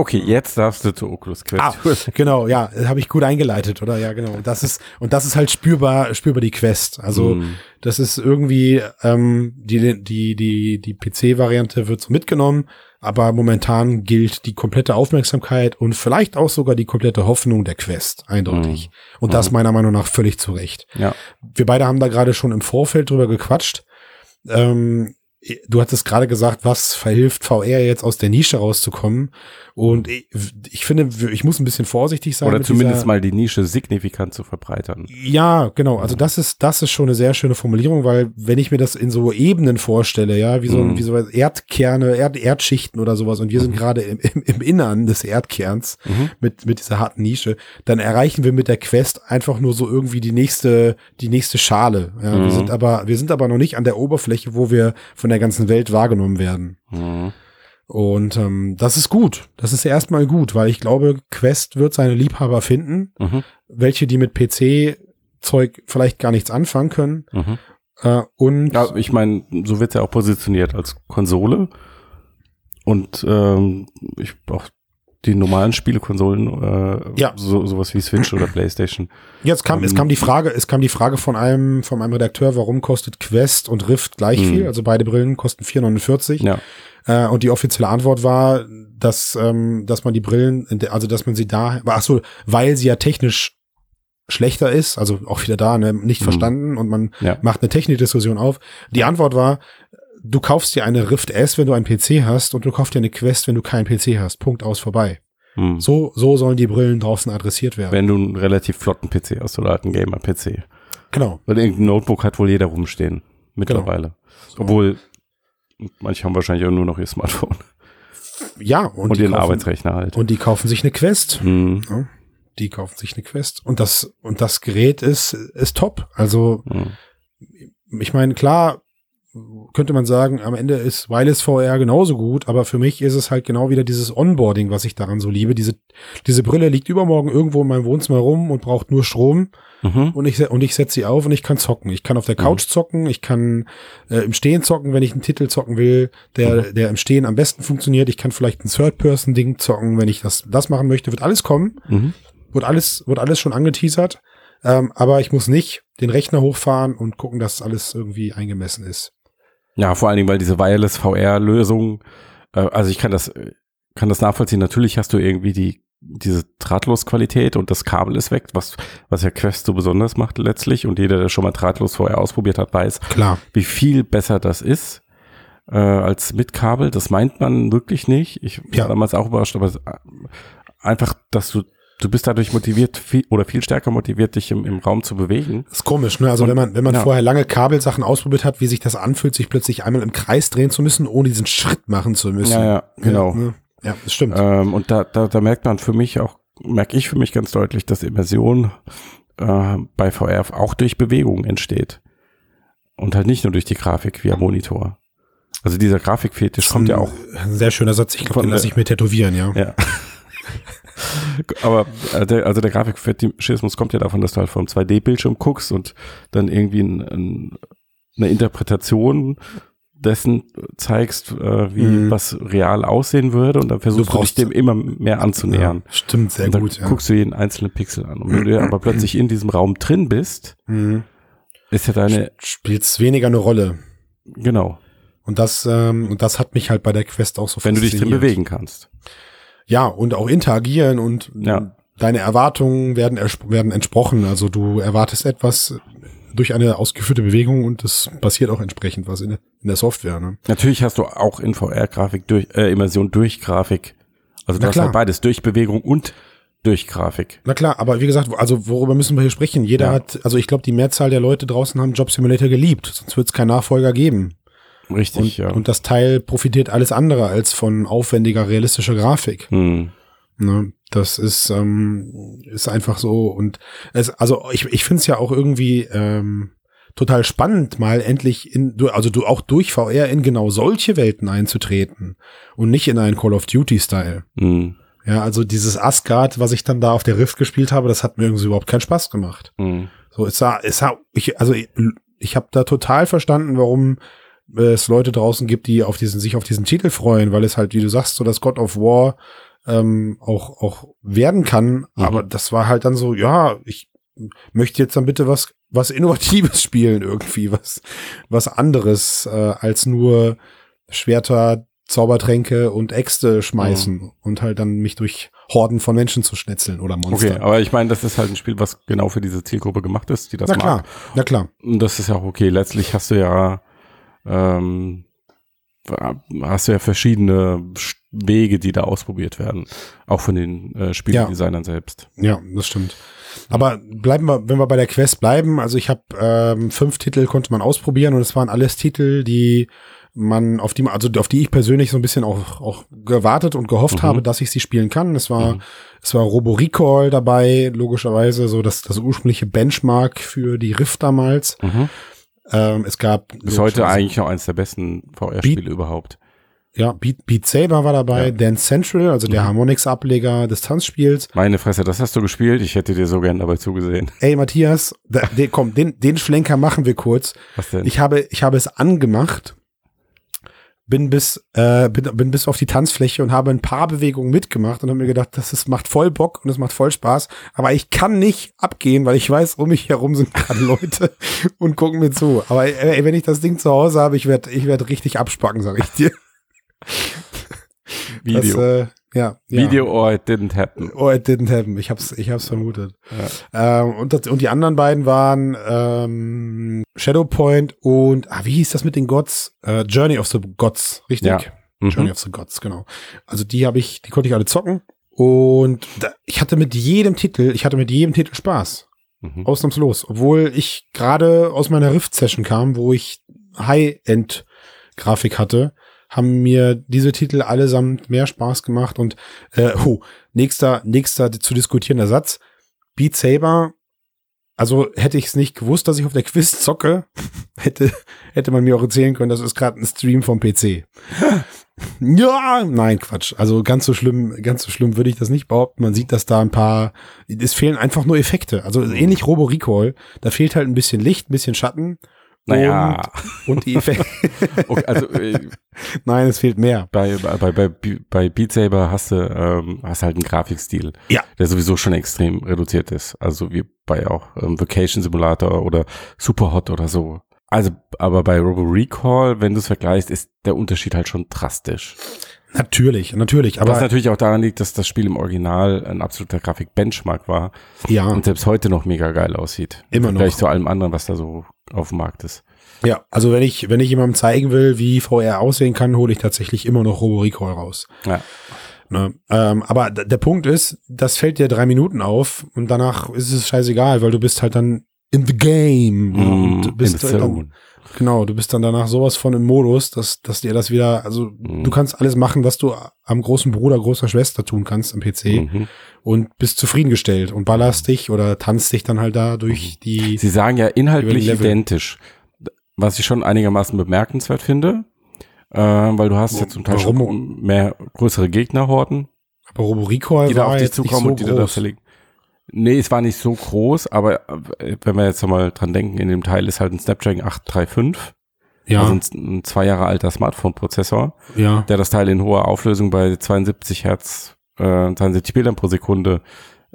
S1: Okay, jetzt darfst du zur Oculus Quest.
S2: Ah, genau, ja, habe ich gut eingeleitet, oder? Ja, genau. Und das ist und das ist halt spürbar spürbar die Quest. Also
S1: Mhm.
S2: das ist irgendwie ähm, die die die die PC-Variante wird so mitgenommen, aber momentan gilt die komplette Aufmerksamkeit und vielleicht auch sogar die komplette Hoffnung der Quest eindeutig. Und das
S1: Mhm.
S2: meiner Meinung nach völlig zu Recht.
S1: Ja.
S2: Wir beide haben da gerade schon im Vorfeld drüber gequatscht. Ähm, du hattest gerade gesagt, was verhilft VR jetzt aus der Nische rauszukommen? Und ich, ich finde, ich muss ein bisschen vorsichtig sein.
S1: Oder zumindest mal die Nische signifikant zu verbreitern.
S2: ja, genau. Also das ist, das ist schon eine sehr schöne Formulierung, weil wenn ich mir das in so Ebenen vorstelle, ja, wie so,
S1: Mhm.
S2: wie so Erdkerne, Erd, Erdschichten oder sowas, und wir sind gerade im, im, im Innern des Erdkerns
S1: Mhm.
S2: mit, mit dieser harten Nische, dann erreichen wir mit der Quest einfach nur so irgendwie die nächste, die nächste Schale. Ja,
S1: Mhm.
S2: wir sind aber, wir sind aber noch nicht an der Oberfläche, wo wir von der ganzen Welt wahrgenommen werden.
S1: Mhm.
S2: Und ähm, das ist gut. Das ist erstmal gut, weil ich glaube, Quest wird seine Liebhaber finden
S1: Mhm.
S2: welche, die mit PC-Zeug vielleicht gar nichts anfangen können.
S1: Mhm.
S2: Äh, und
S1: Ja, ich meine, so wird es ja auch positioniert als Konsole. Und ähm, ich auch die normalen Spielekonsolen, äh,
S2: Ja.
S1: so, sowas wie Switch oder Playstation.
S2: Jetzt kam, es
S1: Ähm,
S2: kam die Frage, es kam die Frage von einem, von einem Redakteur, warum kostet Quest und Rift gleich
S1: Mhm.
S2: viel? Also beide Brillen kosten 4,49.
S1: Ja.
S2: Äh, und die offizielle Antwort war, dass, ähm, dass man die Brillen, also dass man sie da, ach so, weil sie ja technisch schlechter ist, also auch wieder da, ne, nicht
S1: Mhm.
S2: verstanden und man
S1: Ja.
S2: macht eine Technikdiskussion auf. Die Antwort war, du kaufst dir eine Rift S, wenn du einen PC hast und du kaufst dir eine Quest, wenn du keinen PC hast. Punkt aus vorbei.
S1: Hm.
S2: So, so sollen die Brillen draußen adressiert werden.
S1: Wenn du einen relativ flotten PC hast oder halt einen Gamer-PC.
S2: genau.
S1: Weil irgendein Notebook hat wohl jeder rumstehen. Mittlerweile. Obwohl, manche haben wahrscheinlich auch nur noch ihr Smartphone
S2: Ja, und,
S1: und, ihren
S2: kaufen,
S1: Arbeitsrechner halt.
S2: und die kaufen sich eine Quest.
S1: Hm.
S2: Ja, die kaufen sich eine Quest. Und das, und das Gerät ist, ist top. Also,
S1: Hm.
S2: ich meine, klar, könnte man sagen, am Ende ist Wireless VR genauso gut, aber für mich ist es halt genau wieder dieses Onboarding, was ich daran so liebe. Diese, diese Brille liegt übermorgen irgendwo in meinem Wohnzimmer rum und braucht nur Strom
S1: Mhm.
S2: und ich, und ich setze sie auf und ich kann zocken. Ich kann auf der Couch zocken, ich kann äh, im Stehen zocken, wenn ich einen Titel zocken will, der, der im Stehen am besten funktioniert. Ich kann vielleicht ein Third-Person-Ding zocken, wenn ich das, das machen möchte, wird alles kommen.
S1: Mhm.
S2: Wird alles, wird alles schon angeteasert. Ähm, aber ich muss nicht den Rechner hochfahren und gucken, dass alles irgendwie eingemessen ist.
S1: Ja, vor allen Dingen, weil diese Wireless VR-Lösung, äh, also ich kann das, kann das nachvollziehen. Natürlich hast du irgendwie die, diese Drahtlosqualität und das Kabel ist weg, was, was ja Quest so besonders macht letztlich. Und jeder, der schon mal drahtlos VR ausprobiert hat, weiß,
S2: Klar.
S1: wie viel besser das ist äh, als mit Kabel. Das meint man wirklich nicht. Ich war
S2: Ja.
S1: damals auch überrascht, aber es, äh, einfach, dass du, du bist dadurch motiviert viel, oder viel stärker motiviert, dich im, im Raum zu bewegen.
S2: Ist komisch, ne? Also
S1: Und-
S2: wenn man, wenn man
S1: ja.
S2: vorher lange Kabelsachen ausprobiert hat, wie sich das anfühlt, sich plötzlich einmal im Kreis drehen zu müssen, ohne diesen Schritt machen zu müssen.
S1: Ja, ja, genau.
S2: Ja, ne? ja das stimmt.
S1: Ähm, und da, da, da merkt man für mich auch, merke ich für mich ganz deutlich, dass Immersion äh, bei VR auch durch Bewegung entsteht. Und halt nicht nur durch die Grafik via Monitor. Also dieser Grafikfetisch kommt ja auch.
S2: Ein sehr schöner Satz. Ich glaube, den lasse
S1: der-
S2: ich mir tätowieren, ja.
S1: Ja. [laughs] [laughs] Aber äh, der, also der Grafikfetischismus kommt ja davon, dass du halt vom 2D-Bildschirm guckst und dann irgendwie ein, ein, eine Interpretation dessen zeigst, äh, wie
S2: Mhm.
S1: was real aussehen würde und dann versuchst du, dich
S2: brauchst-
S1: dem immer mehr anzunähern.
S2: Ja, stimmt, sehr
S1: und dann
S2: gut. Ja.
S1: guckst du jeden einzelnen Pixel an. Und wenn du [clears throat] aber plötzlich in diesem Raum drin bist,
S2: Mhm.
S1: ist ja deine,
S2: Spielt weniger eine Rolle.
S1: genau,
S2: Und das, ähm, und das hat mich halt bei der Quest auch so
S1: wenn du dich drin bewegen kannst.
S2: Ja, und auch interagieren und
S1: Ja.
S2: deine Erwartungen werden, werden entsprochen. Also du erwartest etwas durch eine ausgeführte Bewegung und es passiert auch entsprechend was in, der- in der Software. Ne?
S1: Natürlich hast du auch in VR-Grafik durch, äh, Immersion durch Grafik. Also du
S2: Na
S1: hast
S2: klar.
S1: halt beides, durch Bewegung und durch Grafik.
S2: Na klar, aber wie gesagt, also worüber müssen wir hier sprechen? Jeder
S1: Ja.
S2: hat, also ich glaube, die Mehrzahl der Leute draußen haben Job Simulator geliebt, sonst wird es keinen Nachfolger geben.
S1: Richtig,
S2: Und,
S1: ja.
S2: und das Teil profitiert alles andere als von aufwendiger, realistischer Grafik.
S1: hm.
S2: Ne? Das ist, ähm, ist einfach so. Und es, also ich, ich finde es ja auch irgendwie ähm, total spannend, mal endlich in, du- also du auch durch VR in genau solche Welten einzutreten und nicht in einen Call of Duty-Style.
S1: Hm.
S2: Ja, also dieses Asgard, was ich dann da auf der Rift gespielt habe, das hat mir irgendwie überhaupt keinen Spaß gemacht.
S1: Hm.
S2: So, es sah, es sah, ich, also ich, ich habe da total verstanden, warum es Leute draußen gibt, die auf diesen, sich auf diesen Titel freuen, weil es halt, wie du sagst, so das God of War ähm, auch, auch werden kann.
S1: Mhm.
S2: Aber das war halt dann so, ja, ich möchte jetzt dann bitte was, was Innovatives [laughs] spielen irgendwie, was, was anderes äh, als nur Schwerter, Zaubertränke und Äxte schmeißen und halt dann mich durch Horden von Menschen zu schnetzeln oder Monster.
S1: Okay, aber ich meine, das ist halt ein Spiel, was genau für diese Zielgruppe gemacht ist, die das
S2: Na
S1: mag.
S2: klar, na klar.
S1: Und das ist ja auch okay. Letztlich hast du ja ähm, hast du ja verschiedene Sch- Wege, die da ausprobiert werden. Auch von den äh, Spieldesignern selbst.
S2: Ja, das stimmt. Aber bleiben wir, wenn wir bei der Quest bleiben, also ich habe ähm, fünf Titel konnte man ausprobieren und es waren alles Titel, die man auf die also auf die ich persönlich so ein bisschen auch auch gewartet und gehofft
S1: Mhm.
S2: habe, dass ich sie spielen kann. Es war
S1: Mhm.
S2: es war Robo Recall dabei, logischerweise so das das ursprüngliche Benchmark für die Rift damals.
S1: Mhm.
S2: Ähm, es gab
S1: Ist heute eigentlich noch eines der besten VR-Spiele überhaupt.
S2: ja Beat, Beat Saber war dabei,
S1: Ja.
S2: Dance Central, also der
S1: Mhm.
S2: Harmonix Ableger des Tanzspiels.
S1: Meine Fresse, das hast du gespielt. Ich hätte dir so gern dabei zugesehen.
S2: Ey Matthias, da, den, komm, den den Schlenker machen wir kurz.
S1: Was denn?
S2: Ich habe, ich habe es angemacht, bin bis, äh, bin, bin bis auf die Tanzfläche und habe ein paar Bewegungen mitgemacht und habe mir gedacht, das ist, macht voll Bock und es macht voll Spaß. Aber ich kann nicht abgehen, weil ich weiß, um mich herum sind gerade Leute [laughs] und gucken mir zu. Aber ey, wenn ich das Ding zu Hause habe, ich werde ich werd richtig abspacken, sag ich dir.
S1: Video.
S2: Das, äh, ja, ja.
S1: Video or it didn't happen.
S2: Oh, it didn't happen. Ich hab's, ich hab's vermutet. Ja. Ähm, und, das, und die anderen beiden waren ähm, Shadowpoint und ah, wie hieß das mit den Gods? Äh, Journey of the Gods, richtig?
S1: Ja. Mhm.
S2: Journey of the Gods, genau. Also die habe ich, die konnte ich alle zocken. Und da, ich hatte mit jedem Titel, ich hatte mit jedem Titel Spaß.
S1: Mhm.
S2: Ausnahmslos. Obwohl ich gerade aus meiner Rift-Session kam, wo ich High-End-Grafik hatte, haben mir diese Titel allesamt mehr Spaß gemacht. Und äh, oh, nächster, nächster zu diskutierender Satz. Beat Saber, also hätte ich es nicht gewusst, dass ich auf der Quiz zocke, [laughs] hätte, hätte man mir auch erzählen können, das ist gerade ein Stream vom PC. [laughs] ja, nein, Quatsch. Also ganz so schlimm, ganz so schlimm würde ich das nicht behaupten. Man sieht, dass da ein paar, es fehlen einfach nur Effekte. Also ähnlich Robo Recall, da fehlt halt ein bisschen Licht, ein bisschen Schatten.
S1: Naja.
S2: Und, und die Effekte. [laughs]
S1: Okay, also äh,
S2: Nein, es fehlt mehr.
S1: bei, bei, bei, bei Beat Saber hast du ähm, hast halt einen Grafikstil,
S2: Ja.
S1: der sowieso schon extrem reduziert ist. Also wie bei auch ähm, Vacation Simulator oder Superhot oder so. Also, aber bei Robo Recall, wenn du es vergleichst, ist der Unterschied halt schon drastisch.
S2: Natürlich, natürlich.
S1: Aber was natürlich auch daran liegt, dass das Spiel im Original ein absoluter Grafik-Benchmark war
S2: ja,
S1: und selbst heute noch mega geil aussieht.
S2: Immer
S1: Im Vergleich
S2: noch.
S1: zu allem anderen, was da so auf dem Markt ist.
S2: ja. Also wenn ich, wenn ich jemandem zeigen will, wie VR aussehen kann, hole ich tatsächlich immer noch Robo Recall raus.
S1: Ja.
S2: Ne? Ähm, aber der Punkt ist, das fällt dir drei Minuten auf und danach ist es scheißegal, weil du bist halt dann in the game. ne? und
S1: Mm,
S2: bist
S1: in the
S2: halt dann,
S1: zone.
S2: Genau, du bist dann danach sowas von im Modus, dass, dass dir das wieder, also
S1: Mhm.
S2: du kannst alles machen, was du am großen Bruder, großer Schwester tun kannst am PC
S1: Mhm.
S2: und bist zufriedengestellt und ballerst dich oder tanzt dich dann halt da durch die.
S1: Sie sagen ja inhaltlich identisch, was ich schon einigermaßen bemerkenswert finde, äh, weil du hast ja zum Teil schon mehr größere Gegnerhorden,
S2: Aber Robo Recall
S1: die da auf dich zukommen
S2: so
S1: und die da verlegen. Nee, es war nicht so groß, aber äh, wenn wir jetzt mal dran denken, in dem Teil ist halt ein Snapdragon 835,
S2: Ja,
S1: also ein, ein zwei Jahre alter Smartphone-Prozessor,
S2: ja.
S1: der das Teil in hoher Auflösung bei 72 Hertz, äh, 72 Bildern pro Sekunde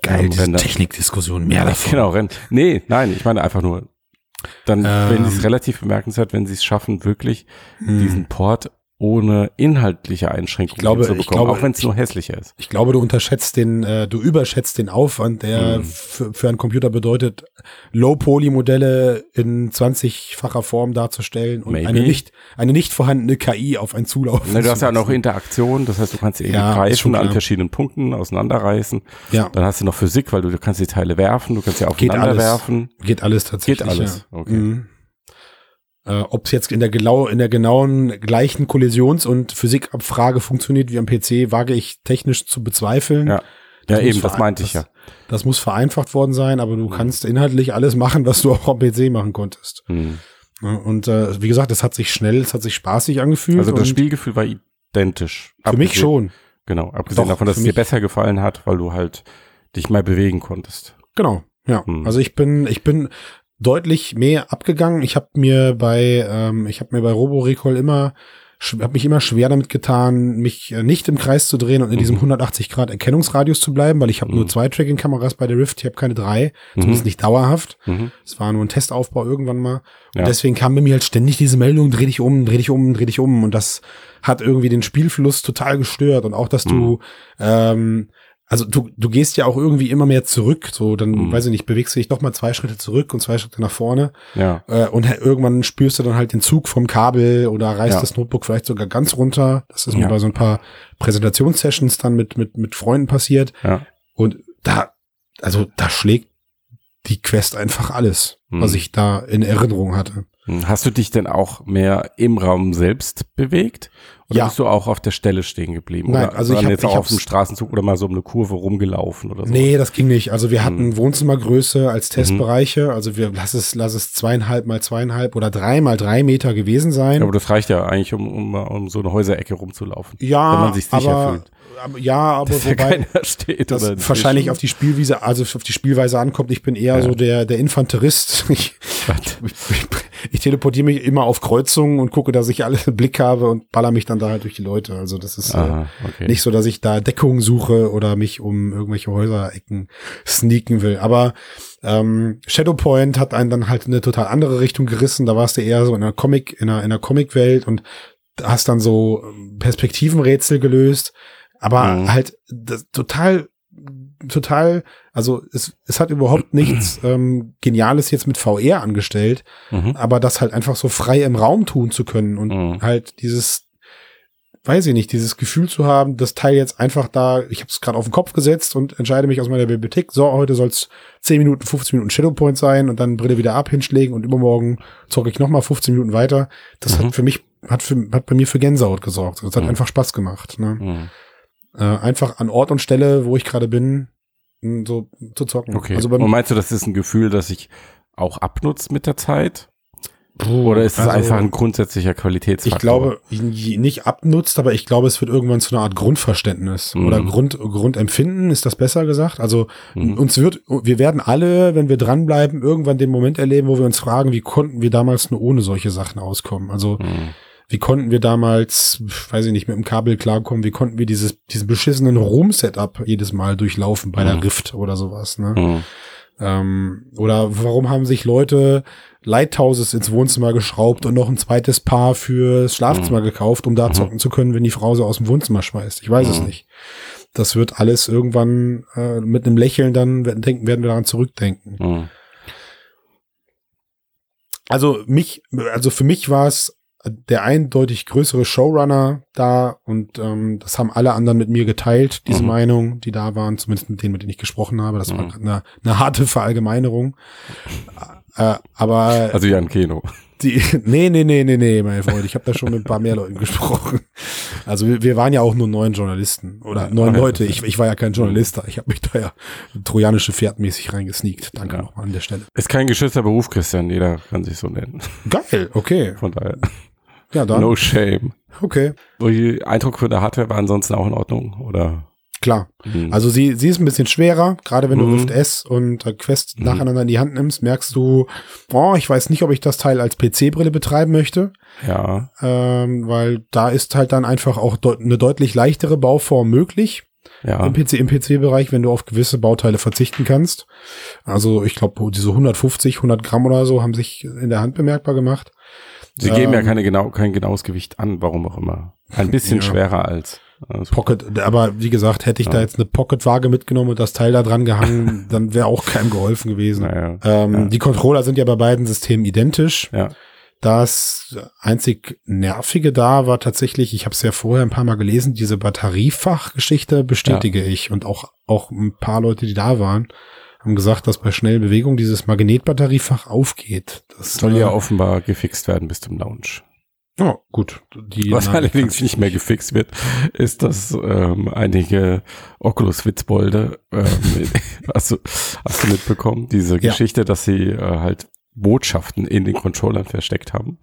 S2: Geil,
S1: ähm,
S2: diese. Technikdiskussion, mehr davon.
S1: Genau, rennt. Nee, nein, ich meine einfach nur, dann
S2: Ähm.
S1: wenn sie es relativ bemerkenswert, wenn sie es schaffen, wirklich
S2: Hm.
S1: diesen Port ohne inhaltliche Einschränkungen
S2: Ich glaube-
S1: hinzubekommen,
S2: ich glaube-
S1: auch wenn es nur hässlicher ist.
S2: Ich glaube, du unterschätzt den, äh, du überschätzt den Aufwand, der
S1: Mhm.
S2: für, für einen Computer bedeutet, Low-Poly-Modelle in 20-facher Form darzustellen und
S1: Maybe.
S2: eine nicht, eine nicht vorhandene KI auf einen Zulaufen.
S1: Na, du hast
S2: zu
S1: ja noch. Interaktion, das heißt, du kannst irgendwie
S2: Ja,
S1: greifen an verschiedenen Punkten, auseinanderreißen.
S2: Ja,
S1: Dann hast du noch Physik, weil du, du kannst die Teile werfen, du kannst sie
S2: Geht
S1: aufeinander
S2: alles.
S1: werfen.
S2: geht alles tatsächlich.
S1: Geht alles,
S2: Ja.
S1: okay.
S2: Mhm. Äh, Ob es jetzt in der, genau, in der genauen gleichen Kollisions- und Physikabfrage funktioniert wie am PC, wage ich technisch zu bezweifeln.
S1: Ja.
S2: Das
S1: ja, eben, das meinte ich ja.
S2: das- Das muss vereinfacht worden sein, aber du
S1: Mhm.
S2: kannst inhaltlich alles machen, was du auch am PC machen konntest.
S1: Hm.
S2: Ja, Und äh, wie gesagt, es hat sich schnell, es hat sich spaßig angefühlt.
S1: Also das Spielgefühl war identisch.
S2: für mich schon.
S1: Genau, abgesehen
S2: Doch,
S1: davon, dass es dir besser gefallen hat, weil du halt dich mal bewegen konntest.
S2: Genau. Ja.
S1: Hm.
S2: Also ich bin, ich bin deutlich mehr abgegangen. Ich habe mir bei, ähm, ich habe mir bei Robo Recall immer, habe mich immer schwer damit getan, mich äh, nicht im Kreis zu drehen und in
S1: Mhm.
S2: diesem 180 Grad Erkennungsradius zu bleiben, weil ich habe nur
S1: Mhm.
S2: zwei Tracking-Kameras bei der Rift, ich habe keine drei,
S1: Mhm.
S2: zumindest nicht dauerhaft.
S1: Mhm.
S2: Es war nur ein Testaufbau irgendwann mal.
S1: Ja.
S2: Und deswegen kam bei mir halt ständig diese Meldung, dreh dich um, dreh dich um, dreh dich um. Und das hat irgendwie den Spielfluss total gestört. Und auch, dass du, ähm, also du, du gehst ja auch irgendwie immer mehr zurück. So, dann,
S1: Mhm.
S2: weiß ich nicht, bewegst du dich doch mal zwei Schritte zurück und zwei Schritte nach vorne.
S1: Ja.
S2: Äh, und irgendwann spürst du dann halt den Zug vom Kabel oder reißt
S1: Ja.
S2: das Notebook vielleicht sogar ganz runter. Das ist mir
S1: Ja.
S2: bei so ein paar Präsentationssessions dann mit, mit, mit Freunden passiert.
S1: Ja.
S2: Und da, also da schlägt die Quest einfach alles,
S1: Mhm.
S2: was ich da in Erinnerung hatte.
S1: Hm. Hast du dich denn auch mehr im Raum selbst bewegt? Oder
S2: Ja.
S1: bist du auch auf der Stelle stehen geblieben?
S2: Nein,
S1: oder
S2: also ich hab-
S1: jetzt auch auf dem Straßenzug oder mal so um eine Kurve rumgelaufen oder so?
S2: Nee, das ging nicht. Also wir hatten
S1: Mhm.
S2: Wohnzimmergröße als Testbereiche. Also wir lass es, lass es zweieinhalb mal zweieinhalb oder drei mal drei Meter gewesen sein.
S1: Aber das reicht ja eigentlich, um, um, um so eine Häuserecke rumzulaufen.
S2: ja,
S1: wenn man sich sicher
S2: aber,
S1: fühlt.
S2: ja, aber
S1: Dass da
S2: wobei
S1: steht
S2: das wahrscheinlich auf die Spielwiese, also auf die Spielweise ankommt. Ich bin eher
S1: Ja.
S2: so der der Infanterist. [laughs] Ich, [laughs] ich, ich teleportiere mich immer auf Kreuzungen und gucke, dass ich alles [laughs] im Blick habe und baller mich dann da halt durch die Leute. Also das ist
S1: Aha,
S2: äh,
S1: okay.
S2: nicht so, dass ich da Deckung suche oder mich um irgendwelche Häuserecken sneaken will. Aber ähm, Shadowpoint hat einen dann halt in eine total andere Richtung gerissen. Da warst du eher so in einer Comic, in einer, in einer Comic-Welt und hast dann so ähm, Perspektivenrätsel gelöst. Aber
S1: Mhm.
S2: halt total, total, also es, es hat überhaupt nichts [clears throat] ähm, Geniales jetzt mit VR angestellt,
S1: Mhm.
S2: aber das halt einfach so frei im Raum tun zu können und
S1: Mhm.
S2: halt dieses, weiß ich nicht, dieses Gefühl zu haben, das Teil jetzt einfach da, ich habe es gerade auf den Kopf gesetzt und entscheide mich aus meiner Bibliothek, so, heute soll es 10 Minuten, 15 Minuten Shadowpoint sein und dann Brille wieder ab hinschlägen und übermorgen zocke ich nochmal 15 Minuten weiter. Das
S1: Mhm.
S2: hat für mich, hat, für, hat bei mir für Gänsehaut gesorgt. Das hat
S1: Mhm.
S2: einfach Spaß gemacht. Ne?
S1: Mhm.
S2: Äh, einfach an Ort und Stelle, wo ich gerade bin, so zu zocken.
S1: Okay.
S2: Also
S1: Und meinst du, das ist ein Gefühl, das sich auch abnutzt mit der Zeit?
S2: Puh,
S1: Oder ist es
S2: also-
S1: einfach ein grundsätzlicher Qualitätsfaktor?
S2: Ich glaube, nicht abnutzt, aber ich glaube, es wird irgendwann zu einer Art Grundverständnis
S1: Mhm.
S2: oder Grund, Grundempfinden, ist das besser gesagt? Also
S1: Mhm.
S2: uns wird, wir werden alle, wenn wir dranbleiben, irgendwann den Moment erleben, wo wir uns fragen, wie konnten wir damals nur ohne solche Sachen auskommen? Also
S1: Mhm.
S2: Wie konnten wir damals, weiß ich nicht, mit dem Kabel klarkommen? Wie konnten wir dieses, diesen beschissenen Rom-Setup jedes Mal durchlaufen bei der
S1: Mhm.
S2: Rift oder sowas? Ne?
S1: Mhm.
S2: Ähm, oder warum haben sich Leute Lighthouses ins Wohnzimmer geschraubt und noch ein zweites Paar fürs Schlafzimmer gekauft, um da
S1: Mhm.
S2: zocken zu können, wenn die Frau sie aus dem Wohnzimmer schmeißt? Ich weiß es
S1: Mhm.
S2: nicht. Das wird alles irgendwann äh, mit einem Lächeln dann denken, werden wir daran zurückdenken.
S1: Mhm.
S2: Also mich, also für mich war es der eindeutig größere Showrunner da und ähm, das haben alle anderen mit mir geteilt, diese
S1: Mhm.
S2: Meinung, die da waren, zumindest mit denen, mit denen ich gesprochen habe. Das war
S1: Mhm.
S2: eine, eine harte Verallgemeinerung. [laughs] Äh, aber
S1: Also Jan Keno.
S2: die, nee, nee, nee, nee, nee, mein Freund, ich habe da schon mit ein paar mehr Leuten gesprochen. Also wir, wir waren ja auch nur neun Journalisten oder neun. [laughs] Leute. Ich, ich war ja kein Journalist da. Ich habe mich da ja trojanische Pferdmäßig reingesneakt. Danke
S1: Ja.
S2: nochmal an der Stelle.
S1: Ist kein geschützter Beruf, Christian. Jeder kann sich so nennen.
S2: Geil, okay.
S1: Von daher,
S2: Ja, dann.
S1: no shame.
S2: Okay.
S1: Die Eindruck für der Hardware war ansonsten auch in Ordnung, oder?
S2: Klar.
S1: Mhm.
S2: Also sie, sie ist ein bisschen schwerer, gerade wenn du
S1: Mhm.
S2: Rift S und äh, Quest
S1: Mhm.
S2: nacheinander in die Hand nimmst, merkst du, oh, ich weiß nicht, ob ich das Teil als PC-Brille betreiben möchte,
S1: ja.
S2: ähm, weil da ist halt dann einfach auch deut eine deutlich leichtere Bauform möglich
S1: Ja.
S2: im PC, im PC-Bereich, wenn du auf gewisse Bauteile verzichten kannst. Also ich glaube, diese 150, 100 Gramm oder so haben sich in der Hand bemerkbar gemacht.
S1: Sie geben ja
S2: ähm,
S1: keine genau, kein genaues Gewicht an, warum auch immer. Ein bisschen [laughs]
S2: Ja.
S1: schwerer als. Also,
S2: Pocket, aber wie gesagt, hätte ich da
S1: Ja.
S2: jetzt eine Pocket-Waage mitgenommen und das Teil da dran gehangen, [laughs] dann wäre auch keinem geholfen gewesen.
S1: naja.
S2: Ähm,
S1: Ja.
S2: Die Controller sind ja bei beiden Systemen identisch.
S1: Ja.
S2: Das einzig Nervige da war tatsächlich, ich habe es ja vorher ein paar Mal gelesen, diese Batteriefachgeschichte bestätige ich. Und auch, auch ein paar Leute, die da waren, haben gesagt, dass bei schnellen Bewegungen dieses Magnetbatteriefach aufgeht. Das
S1: Soll
S2: äh,
S1: ja offenbar gefixt werden bis zum Launch.
S2: Ja, gut. Die
S1: Was allerdings nicht mehr gefixt wird, ist, dass ähm, einige Oculus-Witzbolde, ähm, hast, [laughs] [laughs] du, hast du mitbekommen, diese
S2: Ja.
S1: Geschichte, dass sie äh, halt Botschaften in den Controllern versteckt haben.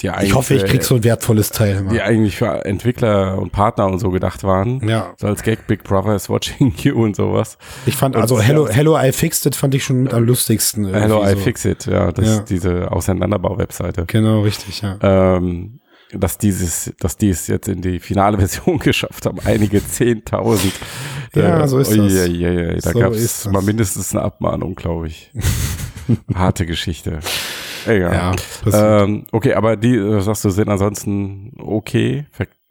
S1: Die
S2: Ich
S1: eigentlich
S2: hoffe, ich krieg so ein wertvolles Teil.
S1: Die
S2: Immer.
S1: eigentlich für Entwickler und Partner und so gedacht waren.
S2: Ja,
S1: So als Gag Big Brother is watching [laughs] you und sowas.
S2: ich fand,
S1: Und
S2: also Hello, Hello I Fixed It fand ich schon mit am lustigsten.
S1: Hello,
S2: irgendwie
S1: I
S2: so.
S1: fix it. Ja, das
S2: Ja.
S1: ist diese Auseinanderbau-Webseite.
S2: Genau, richtig, ja.
S1: ähm, dass dieses, dass die es jetzt in die finale [laughs] Version geschafft haben, einige [laughs] zehntausend.
S2: Ja, so ist das.
S1: uiuiui, Da
S2: So
S1: gab es mal mindestens eine Abmahnung, glaube ich. Harte Geschichte. Egal.
S2: Ja,
S1: ähm, okay, aber die, äh, sagst du, sind ansonsten okay.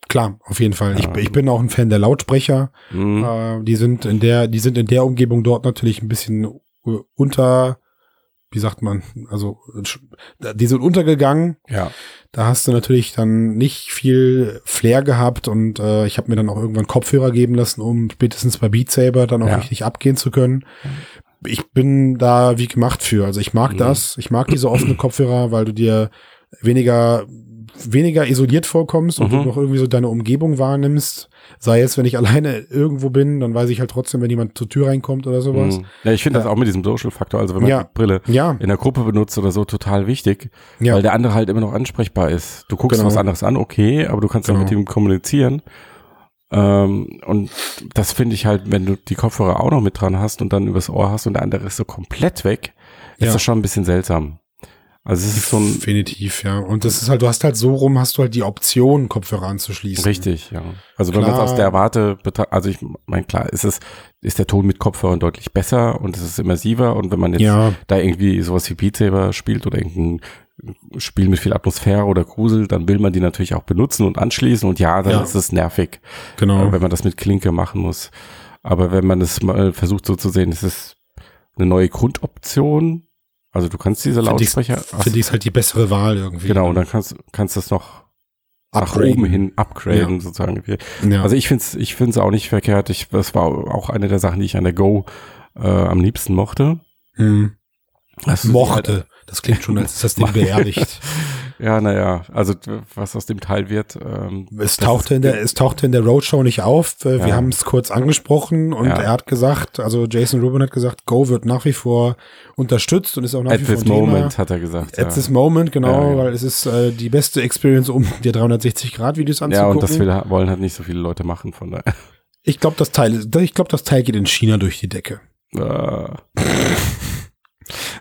S2: Klar, auf jeden Fall. Ich,
S1: Ja.
S2: ich bin auch ein Fan der Lautsprecher.
S1: hm,
S2: Äh, die sind in der, die sind in der Umgebung dort natürlich ein bisschen äh, unter, wie sagt man, also die sind untergegangen.
S1: ja.
S2: Da hast du natürlich dann nicht viel Flair gehabt und äh, ich habe mir dann auch irgendwann Kopfhörer geben lassen, um spätestens bei Beat Saber dann auch
S1: Ja.
S2: richtig abgehen zu können. Ich bin da wie gemacht für. Also ich mag
S1: Mhm.
S2: das. Ich mag diese offenen Kopfhörer, weil du dir weniger weniger isoliert vorkommst und
S1: Mhm.
S2: du noch irgendwie so deine Umgebung wahrnimmst. Sei es, wenn ich alleine irgendwo bin, dann weiß ich halt trotzdem, wenn jemand zur Tür reinkommt oder sowas.
S1: hm. Ja, ich finde das auch mit diesem Social-Faktor, also wenn man
S2: Ja.
S1: die Brille
S2: Ja,
S1: in der Gruppe benutzt oder so, total wichtig,
S2: ja,
S1: weil der andere halt immer noch ansprechbar ist. Du guckst
S2: Genau.
S1: was anderes an, okay, aber du kannst dann
S2: Genau.
S1: mit ihm kommunizieren. Ähm, und das finde ich halt, wenn du die Kopfhörer auch noch mit dran hast und dann übers Ohr hast und der andere ist so komplett weg, ist
S2: Ja.
S1: das schon ein bisschen seltsam. Also es ist so ein
S2: Definitiv, ja. Und das ist halt, du hast halt so rum, hast du halt die Option, Kopfhörer anzuschließen.
S1: richtig, ja. Also wenn man es
S2: Klar.
S1: aus der Warte betrachtet, also ich meine, klar, ist es, ist der Ton mit Kopfhörern deutlich besser und es ist immersiver und wenn man jetzt
S2: Ja,
S1: da irgendwie sowas wie Beat Saber spielt oder irgendein Spiel mit viel Atmosphäre oder Grusel, dann will man die natürlich auch benutzen und anschließen und ja, dann
S2: Ja.
S1: ist es nervig,
S2: genau.
S1: äh, wenn man das mit Klinke machen muss. Aber wenn man es mal versucht so zu sehen, ist es eine neue Grundoption. Also du kannst diese
S2: Finde ich-
S1: Lautsprecher,
S2: Finde ich halt die bessere Wahl irgendwie.
S1: genau, und dann kannst kannst das noch nach
S2: Upgraden.
S1: oben hin upgraden sozusagen.
S2: Ja.
S1: Also ich finde es ich find's auch nicht verkehrt. Ich, das war auch eine der Sachen, die ich an der Go äh, am liebsten mochte.
S2: hm.
S1: Du sie
S2: Mochte. Das klingt schon, als ist das Ding [laughs] beerdigt.
S1: Ja, naja, also was aus dem Teil wird. Ähm,
S2: Es tauchte, in der, es tauchte in der Roadshow nicht auf. Äh, Wir
S1: Ja.
S2: haben es kurz angesprochen und
S1: Ja.
S2: er hat gesagt, also Jason Rubin hat gesagt, Go wird nach wie vor unterstützt und ist auch nach
S1: At
S2: wie vor
S1: this
S2: ein Thema.
S1: moment, hat er gesagt.
S2: At
S1: ja.
S2: this moment, genau,
S1: Ja, ja.
S2: weil es ist äh, die beste Experience, um dir 360-Grad-Videos
S1: ja,
S2: anzugucken.
S1: und das will, wollen halt nicht so viele Leute machen von daher.
S2: ich glaube, das Teil, ich glaube, das Teil geht in China durch die Decke. [laughs]
S1: Äh,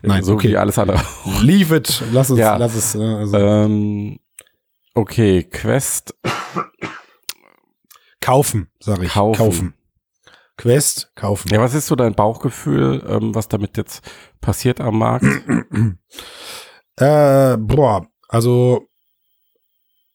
S2: Nein,
S1: so
S2: okay.
S1: wie alles andere.
S2: Leave it, lass es,
S1: Ja.
S2: lass es. äh, Also,
S1: ähm, okay, Quest
S2: kaufen, sage ich.
S1: kaufen.
S2: kaufen. Quest, kaufen.
S1: Ja, was ist so dein Bauchgefühl, ähm, was damit jetzt passiert am Markt?
S2: Äh, boah, also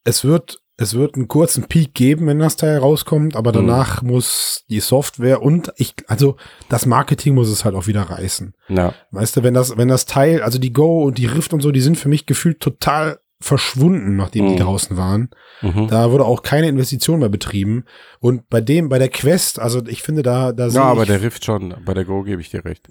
S2: es wird, es wird einen kurzen Peak geben, wenn das Teil rauskommt, aber
S1: Mhm.
S2: danach muss die Software und ich, also das Marketing muss es halt auch wieder reißen.
S1: Ja,
S2: Weißt du, wenn das, wenn das Teil, also die Go und die Rift und so, die sind für mich gefühlt total verschwunden, nachdem die
S1: Mhm.
S2: draußen waren.
S1: mhm.
S2: Da wurde auch keine Investition mehr betrieben. Und bei dem, bei der Quest, also ich finde da, da sehe
S1: ja, aber
S2: ich,
S1: der Rift schon, bei der Go gebe ich dir recht.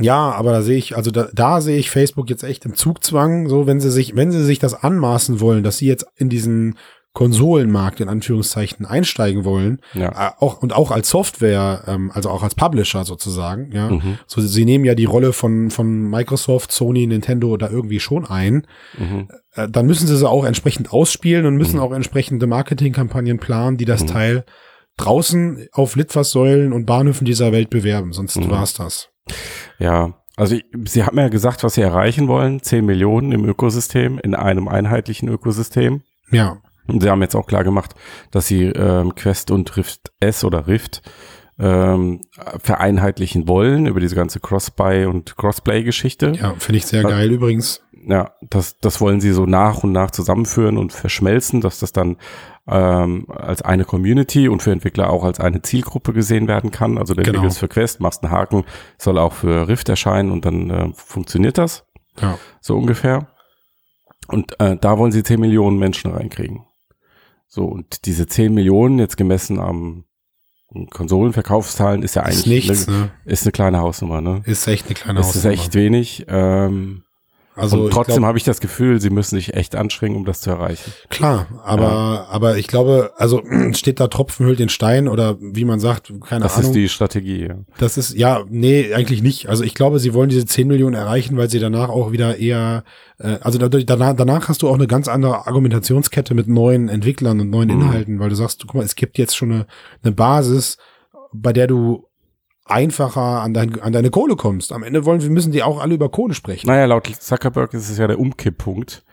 S2: Ja, aber da sehe ich, also da, da sehe ich Facebook jetzt echt im Zugzwang, so wenn sie sich, wenn sie sich das anmaßen wollen, dass sie jetzt in diesen Konsolenmarkt in Anführungszeichen einsteigen wollen,
S1: Ja.
S2: äh, auch und auch als Software, ähm, also auch als Publisher sozusagen, ja.
S1: Mhm.
S2: So, sie nehmen ja die Rolle von von Microsoft, Sony, Nintendo da irgendwie schon ein.
S1: Mhm.
S2: Äh, dann müssen sie sie auch entsprechend ausspielen und müssen
S1: Mhm.
S2: auch entsprechende Marketingkampagnen planen, die das
S1: Mhm.
S2: Teil draußen auf Litfaßsäulen und Bahnhöfen dieser Welt bewerben. Sonst
S1: Mhm.
S2: war's das.
S1: Ja, also Sie haben ja gesagt, was Sie erreichen wollen. 10 Millionen im Ökosystem, in einem einheitlichen Ökosystem.
S2: Ja.
S1: Und Sie haben jetzt auch klar gemacht, dass Sie ähm, Quest und Rift S oder Rift ähm, vereinheitlichen wollen über diese ganze Cross-Buy und Crossplay-Geschichte.
S2: Ja, finde ich sehr
S1: Ja.
S2: geil übrigens.
S1: Ja, das, das wollen sie so nach und nach zusammenführen und verschmelzen, dass das dann ähm, als eine Community und für Entwickler auch als eine Zielgruppe gesehen werden kann. Also du
S2: Genau.
S1: entwickelst für Quest, machst einen Haken, soll auch für Rift erscheinen und dann äh, funktioniert das
S2: Ja.
S1: so ungefähr. Und äh, da wollen sie 10 Millionen Menschen reinkriegen. So, und diese 10 Millionen, jetzt gemessen am Konsolenverkaufszahlen, ist ja eigentlich
S2: Ist nichts,
S1: eine,
S2: ne?
S1: ist eine kleine Hausnummer, ne?
S2: Ist echt eine kleine
S1: Das ist
S2: Hausnummer.
S1: echt wenig. Ähm,
S2: Also
S1: und trotzdem habe ich das Gefühl, sie müssen sich echt anstrengen, um das zu erreichen.
S2: klar, aber aber ich glaube, also [clears throat] steht da Tropfen hüllt den Stein oder wie man sagt, keine
S1: Das
S2: Ahnung.
S1: ist die Strategie. Ja.
S2: Das ist, ja, nee, eigentlich nicht. Also ich glaube, sie wollen diese 10 Millionen erreichen, weil sie danach auch wieder eher, äh, also dadurch, danach, danach hast du auch eine ganz andere Argumentationskette mit neuen Entwicklern und neuen
S1: Mhm.
S2: Inhalten, weil du sagst, guck mal, es gibt jetzt schon eine, eine Basis, bei der du einfacher an, dein, an deine Kohle kommst. Am Ende wollen wir, müssen die auch alle über Kohle sprechen.
S1: Naja, laut Zuckerberg ist es ja der Umkipppunkt.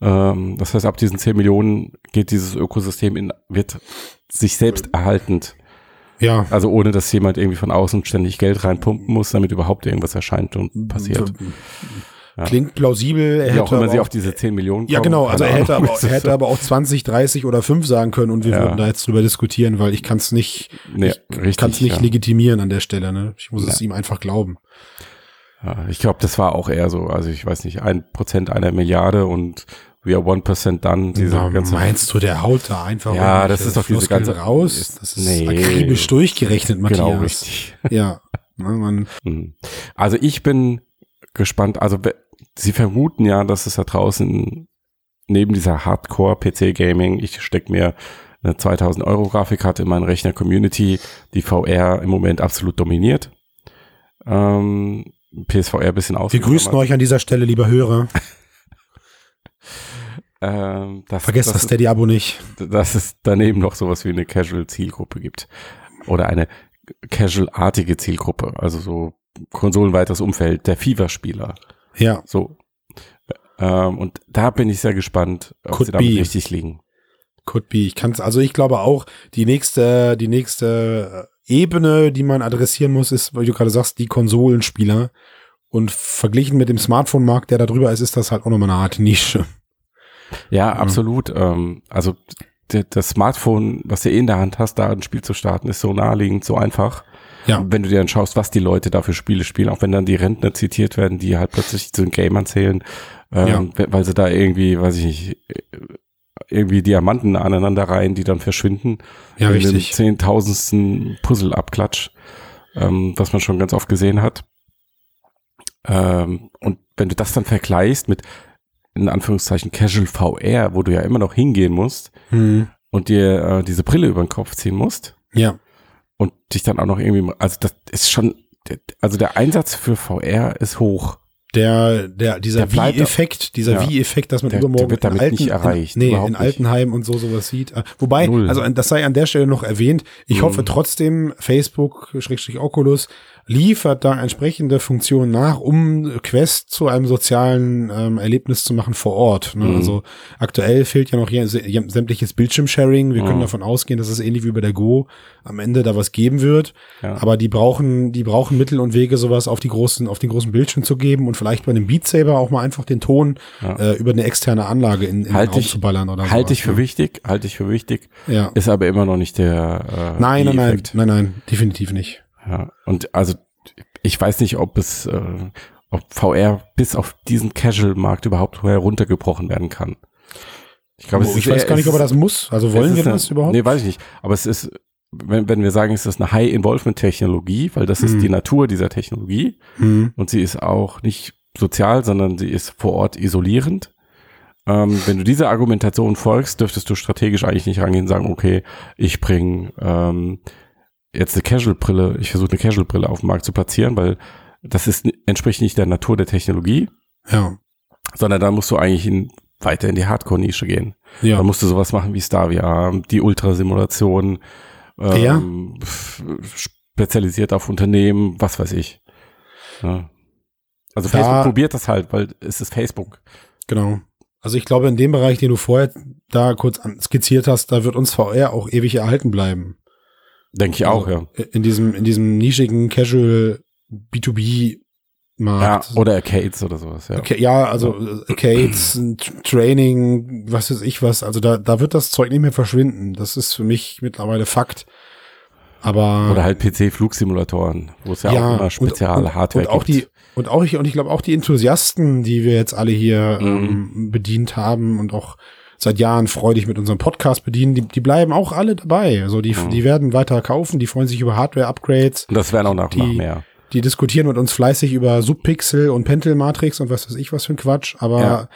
S1: Ähm, das heißt, ab diesen 10 Millionen geht dieses Ökosystem in, wird sich selbst erhaltend.
S2: Ja.
S1: Also ohne, dass jemand irgendwie von außen ständig Geld reinpumpen muss, damit überhaupt irgendwas erscheint und passiert. Ja.
S2: Klingt plausibel. Er
S1: Wie auch
S2: hätte
S1: immer
S2: aber
S1: sie
S2: auch-
S1: auf diese 10 Millionen kommen.
S2: Ja, genau. Also er hätte, aber, er hätte aber auch 20, 30 oder 5 sagen können und wir
S1: Ja.
S2: würden da jetzt drüber diskutieren, weil ich kann es nicht,
S1: Nee,
S2: ich kann es nicht
S1: ja.
S2: legitimieren an der Stelle. Ne? Ich muss es ihm einfach glauben.
S1: Ich glaube, das war auch eher so, also ich weiß nicht, ein Prozent einer Milliarde und we are one percent dann, diese
S2: Na,
S1: ganze
S2: meinst du, der haut da einfach
S1: Ja, das ist doch diese ganze-
S2: raus?
S1: ist-
S2: Das ist
S1: nee.
S2: akribisch durchgerechnet, Matthias.
S1: Genau, richtig.
S2: Ja. Ne, man, [laughs]
S1: Mhm. Also ich bin gespannt, also sie vermuten ja, dass es da draußen neben dieser Hardcore-PC-Gaming, ich stecke mir eine 2000 Euro Grafikkarte in meinen Rechner Community, die VR im Moment absolut dominiert. Ähm, PSVR ein bisschen aus.
S2: wir grüßen euch an dieser Stelle, lieber Hörer. [laughs]
S1: Ähm, das,
S2: Vergesst das,
S1: das,
S2: Steady-Abo nicht.
S1: dass es daneben noch sowas wie eine Casual-Zielgruppe gibt. Oder eine Casual-artige Zielgruppe. Also so konsolenweites Umfeld der FIFA-Spieler.
S2: Ja.
S1: So. Ähm, und da bin ich sehr gespannt, ob
S2: Could
S1: sie damit
S2: be.
S1: richtig liegen.
S2: Could be. Ich kann's, also ich glaube auch, die nächste, die nächste äh, Ebene, die man adressieren muss, ist, weil du gerade sagst, die Konsolenspieler. Und verglichen mit dem Smartphone-Markt, der da drüber ist, ist das halt auch nochmal eine Art Nische.
S1: Ja, absolut. Ähm, also das Smartphone, was du eh in der Hand hast, da ein Spiel zu starten, ist so naheliegend, so einfach.
S2: Ja.
S1: Wenn du dir dann schaust, was die Leute da für Spiele spielen, auch wenn dann die Rentner zitiert werden, die halt plötzlich zu den Gamern zählen, ähm, weil sie da irgendwie, weiß ich nicht, irgendwie Diamanten aneinander rein, die dann verschwinden.
S2: Ja,
S1: in
S2: richtig.
S1: dem zehntausendsten Puzzle-Abklatsch, ähm, was man schon ganz oft gesehen hat. Ähm, und wenn du das dann vergleichst mit, in Anführungszeichen, Casual VR, wo du ja immer noch hingehen musst
S2: Hm.
S1: und dir äh, diese Brille über den Kopf ziehen musst
S2: Ja.
S1: Und dich dann auch noch irgendwie, also das ist schon, also der Einsatz für VR ist hoch.
S2: Der, der, dieser Wie-Effekt, dieser
S1: Ja.
S2: Wie-Effekt, dass man
S1: Der-
S2: übermorgen
S1: der
S2: in alten,
S1: nicht erreicht,
S2: In, nee, in. Altenheim und so sowas sieht. Äh, Wobei,
S1: Null.
S2: also das sei an der Stelle noch erwähnt. Ich
S1: Mhm.
S2: hoffe trotzdem, Facebook, Schrägstrich Oculus, liefert da entsprechende Funktionen nach, um Quest zu einem sozialen ähm, Erlebnis zu machen vor Ort. Ne?
S1: Mhm.
S2: Also aktuell fehlt ja noch hier sämtliches Bildschirmsharing. Wir können
S1: Mhm.
S2: davon ausgehen, dass es ähnlich wie bei der Go am Ende da was geben wird.
S1: Ja.
S2: Aber die brauchen, die brauchen Mittel und Wege, sowas auf die großen, auf den großen Bildschirm zu geben und vielleicht bei einem Beat Saber auch mal einfach den Ton
S1: Ja.
S2: äh, über eine externe Anlage in, in
S1: Halte
S2: den Raum
S1: ich-
S2: zu ballern oder
S1: Halte ich für wichtig, halte ich für wichtig,
S2: ne? Ja.
S1: ist aber immer noch nicht der äh,
S2: Nein, nein, nein, nein, nein, definitiv nicht.
S1: Ja, und also ich weiß nicht, ob es, äh, ob VR bis auf diesen Casual-Markt überhaupt heruntergebrochen werden kann. Ich glaube, es
S2: Oh, ich
S1: ist
S2: weiß
S1: eher-
S2: gar nicht,
S1: es
S2: ob er
S1: ist-
S2: das muss. Also
S1: es
S2: wollen
S1: ist
S2: wir
S1: eine,
S2: das überhaupt?
S1: Nee, weiß ich nicht. Aber es ist, wenn, wenn wir sagen, es ist eine High-Involvement-Technologie, weil das ist
S2: Hm.
S1: die Natur dieser Technologie
S2: Hm.
S1: und sie ist auch nicht sozial, sondern sie ist vor Ort isolierend. Ähm, wenn du dieser Argumentation folgst, dürftest du strategisch eigentlich nicht rangehen und sagen, okay, ich bringe ähm, jetzt eine Casual-Brille, ich versuche eine Casual-Brille auf dem Markt zu platzieren, weil das ist, entspricht nicht der Natur der Technologie,
S2: Ja,
S1: sondern da musst du eigentlich in, weiter in die Hardcore-Nische gehen.
S2: ja.
S1: Da musst du sowas machen wie Stavia, die Ultrasimulation, ähm, f- spezialisiert auf Unternehmen, was weiß ich. Ja. Also
S2: Da-
S1: Facebook probiert das halt, weil es ist Facebook.
S2: Genau. Also ich glaube, in dem Bereich, den du vorher da kurz skizziert hast, da wird uns VR auch ewig erhalten bleiben.
S1: Denke ich
S2: Also,
S1: auch, ja.
S2: In diesem, in diesem nischigen Casual B2B
S1: Ja,
S2: Markt.
S1: oder Arcades oder sowas, ja.
S2: Okay, ja, also äh, Arcades, [clears throat] Training, was weiß ich was, also da, da wird das Zeug nicht mehr verschwinden. Das ist für mich mittlerweile Fakt. Aber
S1: Oder halt PC-Flugsimulatoren, wo es ja,
S2: Ja,
S1: auch immer
S2: und-
S1: spezielle
S2: und-
S1: Hardware
S2: und auch
S1: gibt.
S2: die und auch ich und ich glaube auch die Enthusiasten, die wir jetzt alle hier
S1: Mhm.
S2: ähm, bedient haben und auch seit Jahren freudig mit unserem Podcast bedienen, die, die bleiben auch alle dabei. Also die,
S1: Mhm.
S2: die werden weiter kaufen, die freuen sich über Hardware-Upgrades,
S1: und das werden auch nach und nach
S2: die-
S1: mehr.
S2: die diskutieren mit uns fleißig über Subpixel und Pentel-Matrix und was weiß ich was für ein Quatsch, aber
S1: Ja.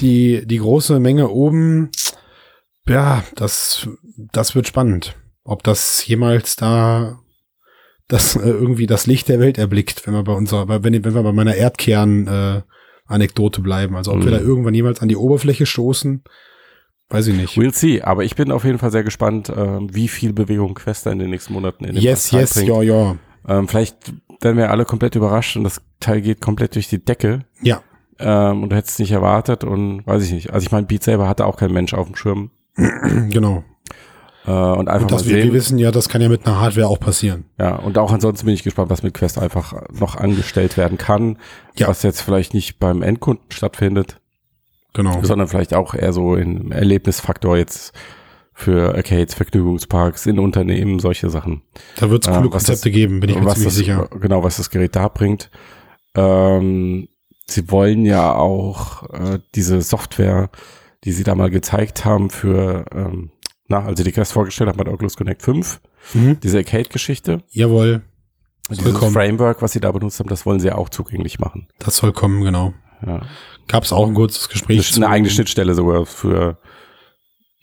S2: die, die große Menge oben, ja, das, das wird spannend. Ob das jemals da das äh, irgendwie das Licht der Welt erblickt, wenn wir bei unserer, bei- wenn, wenn wir bei meiner Erdkern äh, Anekdote bleiben. Also ob wir
S1: Mhm.
S2: da irgendwann jemals an die Oberfläche stoßen, weiß ich nicht.
S1: We'll see, aber ich bin auf jeden Fall sehr gespannt, ähm, wie viel Bewegung Quest da in den nächsten Monaten in den
S2: Yes,
S1: Markt
S2: yes,
S1: bringt.
S2: ja, ja.
S1: Ähm, vielleicht werden wir alle komplett überrascht und das Teil geht komplett durch die Decke.
S2: Ja.
S1: Ähm, und du hättest es nicht erwartet und weiß ich nicht. Also ich meine, Beat selber hatte auch kein Mensch auf dem Schirm. [clears throat]
S2: Genau.
S1: Äh, und einfach
S2: Und das,
S1: mal
S2: wir, wir
S1: sehen.
S2: wissen ja, das kann ja mit einer Hardware auch passieren.
S1: Ja, und auch ansonsten bin ich gespannt, was mit Quest einfach noch angestellt werden kann.
S2: Ja.
S1: Was jetzt vielleicht nicht beim Endkunden stattfindet,
S2: Genau.
S1: sondern vielleicht auch eher so im Erlebnisfaktor jetzt für Arcades, Vergnügungsparks, in Unternehmen, solche Sachen.
S2: Da wird es
S1: Äh,
S2: coole
S1: was
S2: Konzepte
S1: das-
S2: geben, bin ich mir ziemlich
S1: das,
S2: sicher.
S1: Genau, was das Gerät da bringt. Ähm, sie wollen ja auch äh, diese Software, die sie da mal gezeigt haben für, ähm, na, also die Quest vorgestellt haben bei der Oculus Connect 5,
S2: Mhm.
S1: diese Arcade-Geschichte,
S2: Jawohl,
S1: dieses. Framework, was sie da benutzt haben, das wollen sie ja auch zugänglich machen.
S2: das soll kommen, genau.
S1: Ja.
S2: Gab es auch ein kurzes Gespräch.
S1: Eine,
S2: zu-
S1: eine eigene Schnittstelle sogar für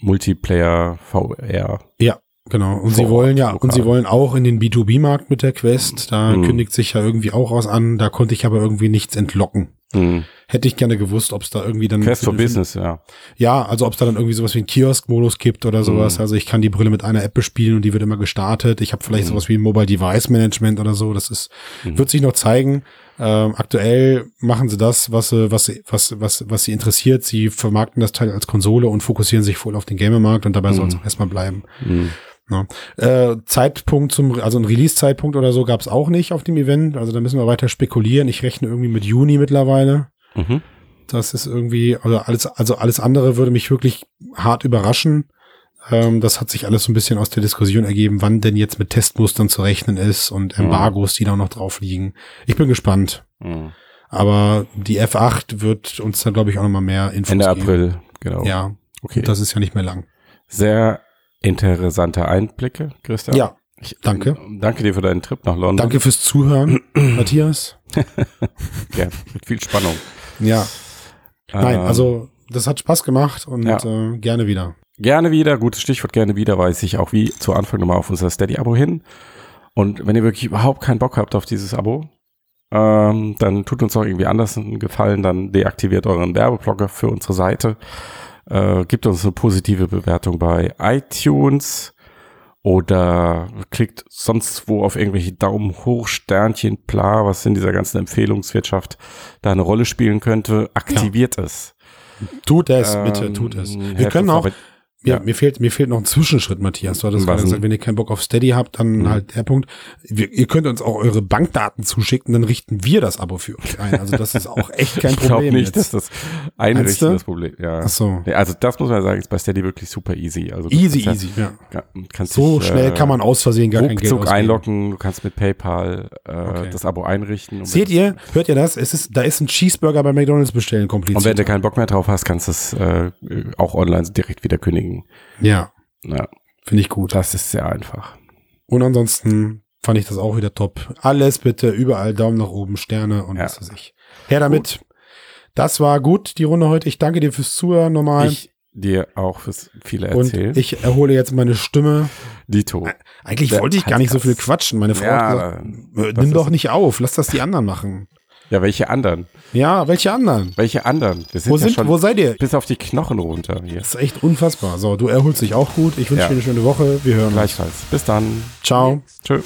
S1: Multiplayer, VR.
S2: Ja, genau. Und sie wollen ja, und sie wollen auch in den B2B-Markt mit der Quest. Da
S1: Mhm.
S2: kündigt sich ja irgendwie auch was an. Da konnte ich aber irgendwie nichts entlocken.
S1: Hm.
S2: Hätte ich gerne gewusst, ob es da irgendwie dann.
S1: Quest for Business, ja.
S2: Ja, also ob es da dann irgendwie sowas wie einen Kiosk-Modus gibt oder sowas.
S1: Mhm.
S2: Also ich kann die Brille mit einer App bespielen und die wird immer gestartet. Ich habe vielleicht
S1: Mhm.
S2: sowas wie ein Mobile Device Management oder so. Das ist,
S1: Mhm.
S2: wird sich noch zeigen. Ähm, aktuell machen sie das, was sie, was, sie- was, was, was sie interessiert. Sie vermarkten das Teil als Konsole und fokussieren sich voll auf den Gamermarkt und dabei soll es
S1: Mhm.
S2: auch erstmal bleiben.
S1: Hm.
S2: Ja. Äh, Zeitpunkt zum, also ein Release-Zeitpunkt oder so gab es auch nicht auf dem Event. Also da müssen wir weiter spekulieren. Ich rechne irgendwie mit Juni mittlerweile.
S1: Mhm.
S2: Das ist irgendwie, also alles, also alles andere würde mich wirklich hart überraschen. Ähm, das hat sich alles so ein bisschen aus der Diskussion ergeben, wann denn jetzt mit Testmustern zu rechnen ist und
S1: Mhm.
S2: Embargos, die da noch drauf liegen. Ich bin gespannt.
S1: Hm.
S2: Aber die F8 wird uns dann, glaube ich, auch noch mal mehr Infos
S1: Ende
S2: geben.
S1: April, genau.
S2: Ja,
S1: okay.
S2: das ist ja nicht mehr lang.
S1: Sehr interessante Einblicke, Christian.
S2: Ja,
S1: Ich,
S2: danke.
S1: Danke dir für deinen Trip nach London.
S2: danke fürs Zuhören, [clears throat] Matthias. [laughs]
S1: Ja, mit viel Spannung.
S2: Ja, nein,
S1: Ähm,
S2: also das hat Spaß gemacht und
S1: Ja.
S2: äh, gerne wieder.
S1: Gerne wieder, gutes Stichwort, gerne wieder, weise ich auch wie zu Anfang nochmal auf unser Steady-Abo hin. Und wenn ihr wirklich überhaupt keinen Bock habt auf dieses Abo, ähm, dann tut uns doch irgendwie anders einen Gefallen, dann deaktiviert euren Werbeblocker für unsere Seite, äh, gibt uns eine positive Bewertung bei iTunes oder klickt sonst wo auf irgendwelche Daumen hoch, Sternchen, bla, was in dieser ganzen Empfehlungswirtschaft da eine Rolle spielen könnte, aktiviert es.
S2: Tut es, bitte,
S1: Ähm,
S2: tut es. Wir können auch,
S1: Ja.
S2: mir fehlt, mir fehlt noch ein Zwischenschritt, Matthias. Du hattest gerade gesagt, wenn ihr keinen Bock auf Steady habt, dann
S1: Mhm.
S2: halt der Punkt. Wir, ihr könnt uns auch eure Bankdaten zuschicken, dann richten wir das Abo für euch ein. Also das ist auch [laughs] echt kein
S1: Ich glaube
S2: Problem
S1: nicht,
S2: jetzt.
S1: dass das Einrichten das Problem. Ja.
S2: Ach so.
S1: Nee, also das muss man sagen, ist bei Steady wirklich super easy. Also
S2: Easy,
S1: kannst
S2: easy, ja.
S1: Ja, kannst
S2: So
S1: dich,
S2: schnell
S1: äh,
S2: kann man aus Versehen gar kein Geld ausgeben.
S1: einloggen, du kannst mit PayPal äh,
S2: Okay.
S1: das Abo einrichten.
S2: Seht ihr, hört ihr das? Es ist, da ist ein Cheeseburger bei McDonalds bestellen kompliziert.
S1: Und wenn du keinen Bock mehr drauf hast, kannst du es äh, auch online direkt wieder kündigen.
S2: Ja,
S1: Ja,
S2: finde ich gut.
S1: das ist sehr einfach.
S2: Und ansonsten fand ich das auch wieder top. Alles bitte, überall Daumen nach oben, Sterne und
S1: Ja.
S2: was weiß ich. Her damit. Das war gut, die Runde heute. Ich danke dir fürs Zuhören nochmal.
S1: Ich dir auch fürs viele
S2: und
S1: erzählen.
S2: ich erhole jetzt meine Stimme.
S1: Dito.
S2: Eigentlich wollte ich gar nicht so viel quatschen. Meine Frau
S1: Ja,
S2: hat gesagt, äh, nimm doch nicht auf, lass das die anderen machen.
S1: Ja, welche anderen?
S2: Ja, welche anderen?
S1: Welche anderen? Wir sind
S2: Wo,
S1: ja
S2: sind,
S1: schon
S2: wo seid ihr?
S1: bis auf die Knochen runter hier.
S2: Das ist echt unfassbar. So, du erholst dich auch gut. Ich wünsche
S1: Ja.
S2: dir eine schöne Woche. Wir hören uns.
S1: Gleichfalls. Bis dann.
S2: Ciao.
S1: Tschö.